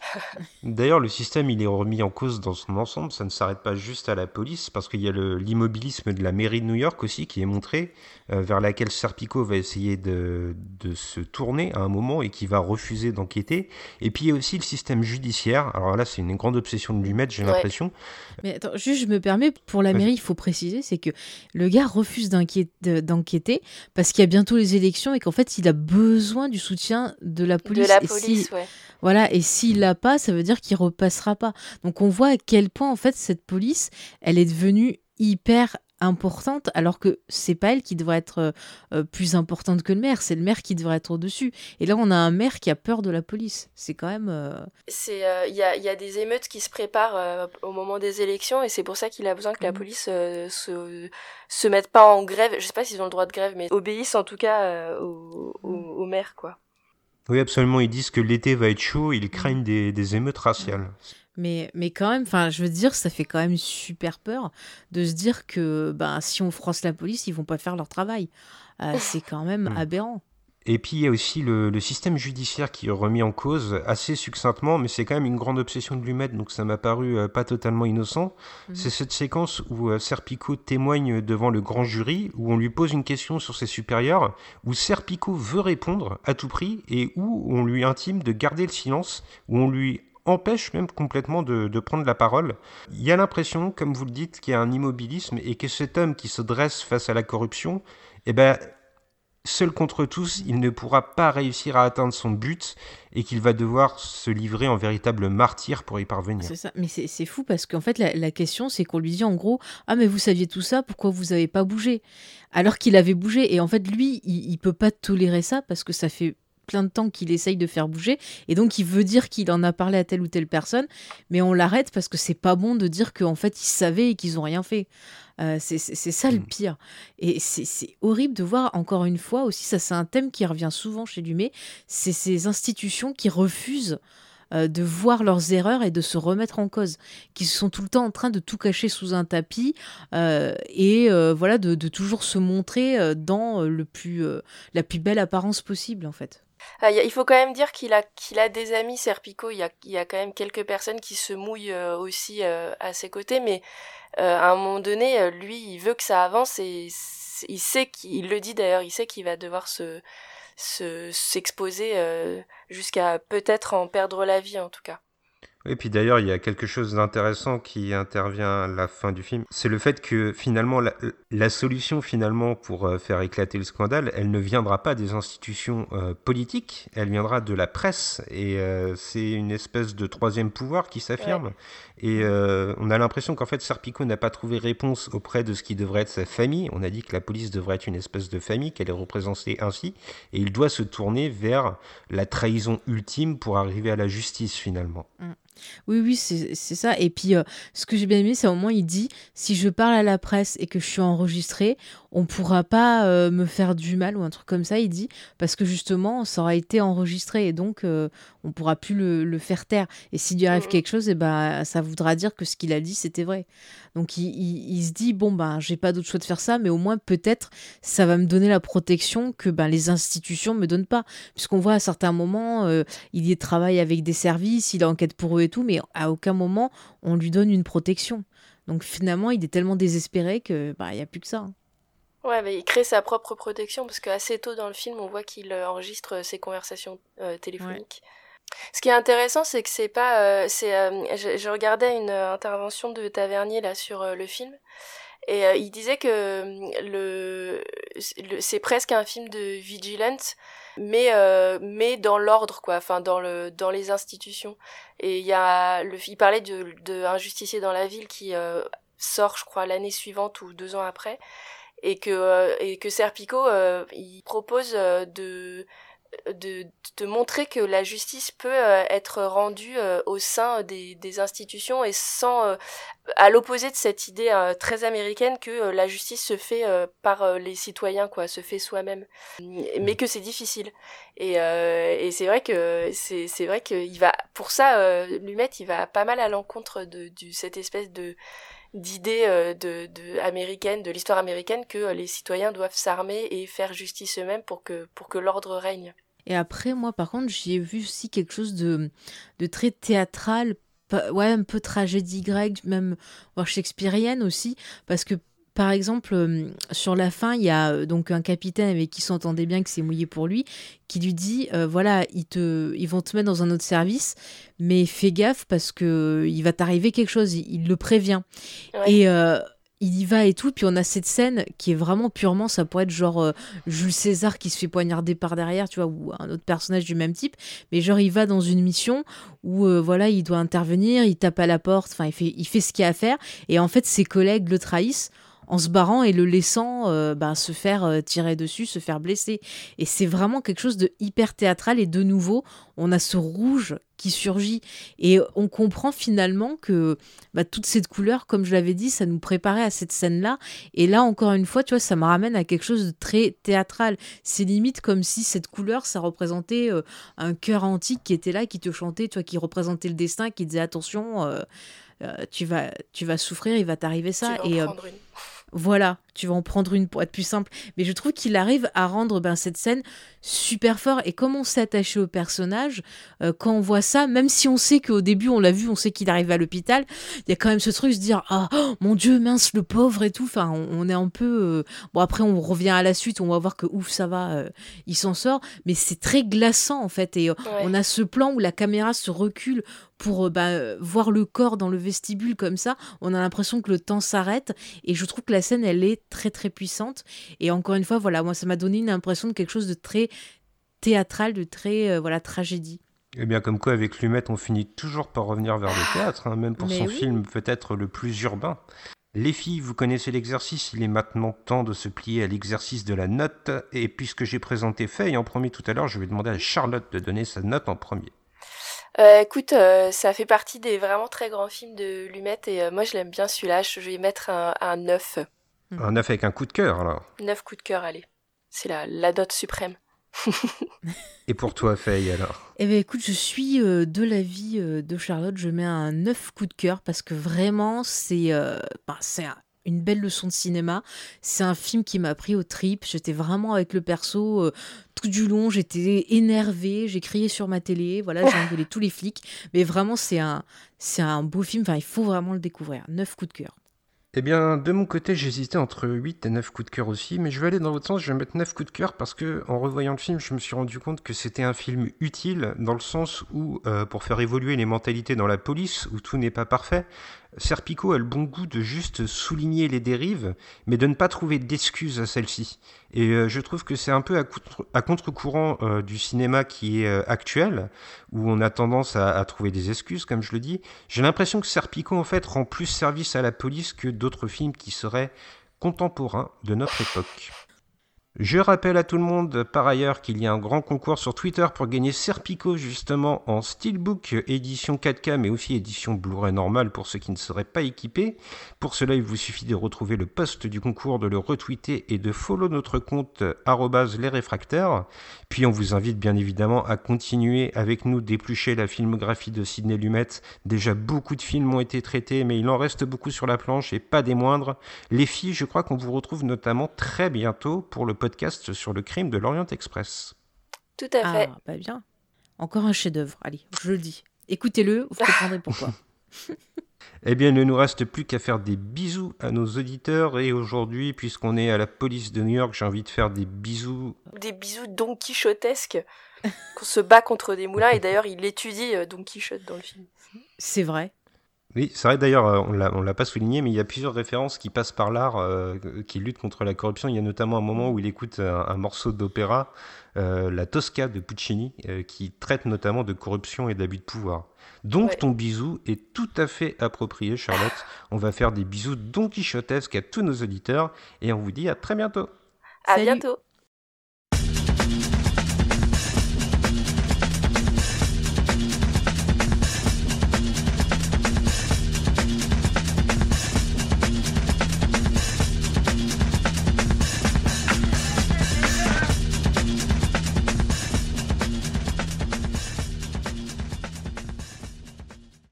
D'ailleurs, le système, il est remis en cause dans son ensemble. Ça ne s'arrête pas juste à la police, parce qu'il y a l'immobilisme de la mairie de New York aussi qui est montré, euh, vers laquelle Serpico va essayer de, de, se tourner à un moment et qui va refuser d'enquêter. Et puis il y a aussi le système judiciaire. Alors là, c'est une grande obsession de lui mettre, j'ai l'impression. Mais attends, juste, je me permets, pour la mairie, il faut préciser, c'est que le gars refuse d'enquêter parce qu'il y a bientôt les élections et qu'en qu'en fait, il a besoin du soutien de la police. De la police, si- ouais. Voilà, et s'il l'a pas, ça veut dire qu'il repassera pas. Donc on voit à quel point en fait cette police, elle est devenue hyper importante alors que c'est pas elle qui devrait être euh, euh, plus importante que le maire, c'est le maire qui devrait être au-dessus. Et là on a un maire qui a peur de la police. C'est quand même euh, C'est, euh, il y, a, il y a des émeutes qui se préparent euh, au moment des élections et c'est pour ça qu'il a besoin que la Mhm. police euh, se, se mette pas en grève. Je sais pas s'ils ont le droit de grève, mais obéissent en tout cas euh, au, au, au maire, quoi. Oui, absolument. Ils disent que l'été va être chaud. Ils craignent des, des émeutes raciales. Mais, mais quand même, enfin, je veux dire, ça fait quand même super peur de se dire que ben, si on froisse la police, ils vont pas faire leur travail. Euh, c'est quand même Mm. aberrant. Et puis il y a aussi le, le système judiciaire qui est remis en cause assez succinctement, mais c'est quand même une grande obsession de lui mettre, donc ça m'a paru euh, pas totalement innocent. Mhm. C'est cette séquence où euh, Serpico témoigne devant le grand jury, où on lui pose une question sur ses supérieurs, où Serpico veut répondre à tout prix, et où on lui intime de garder le silence, où on lui empêche même complètement de, prendre la parole. Il y a l'impression, comme vous le dites, qu'il y a un immobilisme et que cet homme qui se dresse face à la corruption, eh ben, seul contre tous, il ne pourra pas réussir à atteindre son but et qu'il va devoir se livrer en véritable martyr pour y parvenir. C'est ça, mais c'est fou parce qu'en fait, la, la question, c'est qu'on lui dit en gros Ah, mais vous saviez tout ça, pourquoi vous avez pas bougé? Alors qu'il avait bougé. Et en fait, lui, il, il peut pas tolérer ça parce que ça fait plein de temps qu'il essaye de faire bouger. Et donc, il veut dire qu'il en a parlé à telle ou telle personne, mais on l'arrête parce que c'est pas bon de dire qu'en fait, ils savaient et qu'ils ont rien fait. Euh, c'est ça le Mm. pire. Et c'est horrible de voir, encore une fois, aussi, ça c'est un thème qui revient souvent chez Dumais, c'est ces institutions qui refusent euh, de voir leurs erreurs et de se remettre en cause, qui sont tout le temps en train de tout cacher sous un tapis euh, et euh, voilà de, de toujours se montrer dans le plus, la plus belle apparence possible en fait. Ah, il faut quand même dire qu'il a, qu'il a des amis, Serpico. Il y a, y a quand même quelques personnes qui se mouillent euh, aussi euh, à ses côtés, mais euh, à un moment donné, euh, lui, il veut que ça avance et il sait qu'il il le dit d'ailleurs, il sait qu'il va devoir se se- s'exposer euh, jusqu'à peut-être en perdre la vie en tout cas. Et puis d'ailleurs, il y a quelque chose d'intéressant qui intervient à la fin du film. C'est le fait que finalement, la, solution finalement pour euh, faire éclater le scandale, elle ne viendra pas des institutions euh, politiques, elle viendra de la presse. Et euh, c'est une espèce de troisième pouvoir qui s'affirme. Et euh, on a l'impression qu'en fait, Serpico n'a pas trouvé réponse auprès de ce qui devrait être sa famille. On a dit que la police devrait être une espèce de famille, qu'elle est représentée ainsi. Et il doit se tourner vers la trahison ultime pour arriver à la justice finalement. Oui, oui, c'est ça. Et puis, euh, ce que j'ai bien aimé, c'est au moment il dit si je parle à la presse et que je suis enregistré, on pourra pas euh, me faire du mal ou un truc comme ça. Il dit parce que justement, ça aura été enregistré et donc euh, on pourra plus le, le faire taire. Et s'il lui arrive Mhm. quelque chose, et ben, ça voudra dire que ce qu'il a dit, c'était vrai. Donc, il, il- il se dit bon, ben, j'ai pas d'autre choix de faire ça, mais au moins, peut-être, ça va me donner la protection que ben, les institutions me donnent pas. Puisqu'on voit à certains moments, euh, il y travaille avec des services, il enquête pour eux et tout, mais à aucun moment on lui donne une protection. Donc finalement, il est tellement désespéré que bah il y a plus que ça. Ouais, mais il crée sa propre protection parce qu'assez tôt dans le film, on voit qu'il euh, enregistre ses conversations euh, téléphoniques. Ce qui est intéressant, c'est que c'est pas, euh, c'est, euh, je, je regardais une euh, intervention de Tavernier là sur euh, le film et euh, il disait que euh, le, le- c'est presque un film de vigilance, mais euh, mais dans l'ordre quoi, enfin dans le dans les institutions. Et il y a, le, il parlait de, de un justicier dans la ville qui euh, sort, je crois, l'année suivante ou deux ans après et que euh, et que Serpico euh, il propose euh, de de, de montrer que la justice peut euh, être rendue euh, au sein des, des institutions et sans euh, à l'opposé de cette idée euh, très américaine que la justice se fait euh, par les citoyens quoi se fait soi-même. Mais que c'est difficile. Et, euh, et c'est vrai que c'est c'est vrai qu'il va pour ça euh, Lumet il va pas mal à l'encontre de, de cette espèce de d'idée euh, de, de l'histoire américaine que euh, les citoyens doivent s'armer et faire justice eux-mêmes pour que pour que l'ordre règne. Et après, moi, par contre, j'y ai vu aussi quelque chose de, de très théâtral, ouais, un peu tragédie grecque, même voire shakespearienne aussi, parce que par exemple, euh, sur la fin, il y a euh, donc un capitaine avec qui s'entendait bien, qui s'est mouillé pour lui, qui lui dit euh, voilà, ils, te, ils vont te mettre dans un autre service, mais fais gaffe parce que il va t'arriver quelque chose, il, il le prévient. Ouais. Et il y va et tout. Puis on a cette scène qui est vraiment purement, ça pourrait être genre euh, Jules César qui se fait poignarder par derrière, tu vois, ou un autre personnage du même type. Mais genre, il va dans une mission où, euh, voilà, il doit intervenir, il tape à la porte, enfin, il fait, il fait ce qu'il a à faire. Et en fait, ses collègues le trahissent en se barrant et le laissant euh, bah, se faire euh, tirer dessus, se faire blesser. Et c'est vraiment quelque chose de hyper théâtral. Et de nouveau, on a ce rouge qui surgit. Et on comprend finalement que bah, toute cette couleur, comme je l'avais dit, ça nous préparait à cette scène-là. Et là, encore une fois, tu vois, ça me ramène à quelque chose de très théâtral. C'est limite comme si cette couleur, ça représentait euh, un cœur antique qui était là, qui te chantait, toi, qui représentait le destin, qui disait attention. tu vas, tu vas souffrir, il va t'arriver ça. et voilà, tu vas en prendre une pour être plus simple. Mais je trouve qu'il arrive à rendre ben, cette scène super fort. Et comme on s'est attaché au personnage, euh, quand on voit ça, même si on sait qu'au début, on l'a vu, on sait qu'il arrive à l'hôpital, il y a quand même ce truc de se dire Ah, mon Dieu, mince, le pauvre et tout. Enfin, on, est un peu. Euh, bon, après, on revient à la suite, on va voir que ouf, ça va, euh, il s'en sort. Mais c'est très glaçant, en fait. Et on a ce plan où la caméra se recule pour bah, voir le corps dans le vestibule comme ça. On a l'impression que le temps s'arrête. Et je trouve que la scène, elle est très très puissante. Et encore une fois, voilà, moi ça m'a donné une impression de quelque chose de très théâtral, de très euh, voilà tragédie. Et eh bien comme quoi avec Lumet on finit toujours par revenir vers le théâtre, hein, même pour son film peut-être le plus urbain. Les filles, vous connaissez l'exercice, il est maintenant temps de se plier à l'exercice de la note, et puisque j'ai présenté Faye en premier tout à l'heure, je vais demander à Charlotte de donner sa note en premier. Euh, écoute, euh, ça fait partie des vraiment très grands films de Lumet, et moi je l'aime bien celui-là, je vais mettre un, un 9. Un 9 avec un coup de cœur, alors 9 coups de cœur, allez. C'est la, la note suprême. Et pour toi, Faye, alors? Eh bien, écoute, je suis euh, de l'avis euh, de Charlotte. Je mets un 9 coups de cœur parce que vraiment, c'est euh, bah, une belle leçon de cinéma. C'est un film qui m'a pris au trip. J'étais vraiment avec le perso tout du long. J'étais énervée. J'ai crié sur ma télé. Voilà, j'ai engueulé tous les flics. Mais vraiment, c'est un, c'est un beau film. Enfin, il faut vraiment le découvrir. 9 coups de cœur. Eh bien, de mon côté, j'hésitais entre 8 et 9 coups de cœur aussi, mais je vais aller dans votre sens, je vais mettre 9 coups de cœur parce que, en revoyant le film, je me suis rendu compte que c'était un film utile dans le sens où, euh, pour faire évoluer les mentalités dans la police, où tout n'est pas parfait, Serpico a le bon goût de juste souligner les dérives, mais de ne pas trouver d'excuses à celles-ci. Et euh, je trouve que c'est un peu à, contre-courant euh, du cinéma qui est euh, actuel, où on a tendance à, à, trouver des excuses, comme je le dis. J'ai l'impression que Serpico, en fait, rend plus service à la police que d'autres films qui seraient contemporains de notre époque. Je rappelle à tout le monde par ailleurs qu'il y a un grand concours sur Twitter pour gagner Serpico justement en Steelbook édition 4K mais aussi édition Blu-ray normale pour ceux qui ne seraient pas équipés. Pour cela il vous suffit de retrouver le post du concours, de le retweeter et de follow notre compte les réfractaires. Puis on vous invite bien évidemment à continuer avec nous d'éplucher la filmographie de Sidney Lumet. Déjà beaucoup de films ont été traités mais il en reste beaucoup sur la planche et pas des moindres. Les filles je crois qu'on vous retrouve notamment très bientôt pour le podcast sur le crime de l'Orient Express. Tout à fait. Ah, bah bien. Encore un chef-d'œuvre. Allez, je le dis. Écoutez-le, vous comprendrez pourquoi. eh bien, il ne nous reste plus qu'à faire des bisous à nos auditeurs. Et aujourd'hui, puisqu'on est à la police de New York, j'ai envie de faire des bisous. Des bisous Don Quichotesques. qu'on se bat contre des moulins. Et d'ailleurs, il étudie euh, Don Quichotte dans le film. C'est vrai. Oui, c'est vrai d'ailleurs, euh, on ne l'a pas souligné, mais il y a plusieurs références qui passent par l'art, euh, qui luttent contre la corruption. Il y a notamment un moment où il écoute un, morceau d'opéra, euh, la Tosca de Puccini, qui traite notamment de corruption et d'abus de pouvoir. Donc ton bisou est tout à fait approprié, Charlotte. On va faire des bisous don quichotesques à tous nos auditeurs et on vous dit à très bientôt. À bientôt.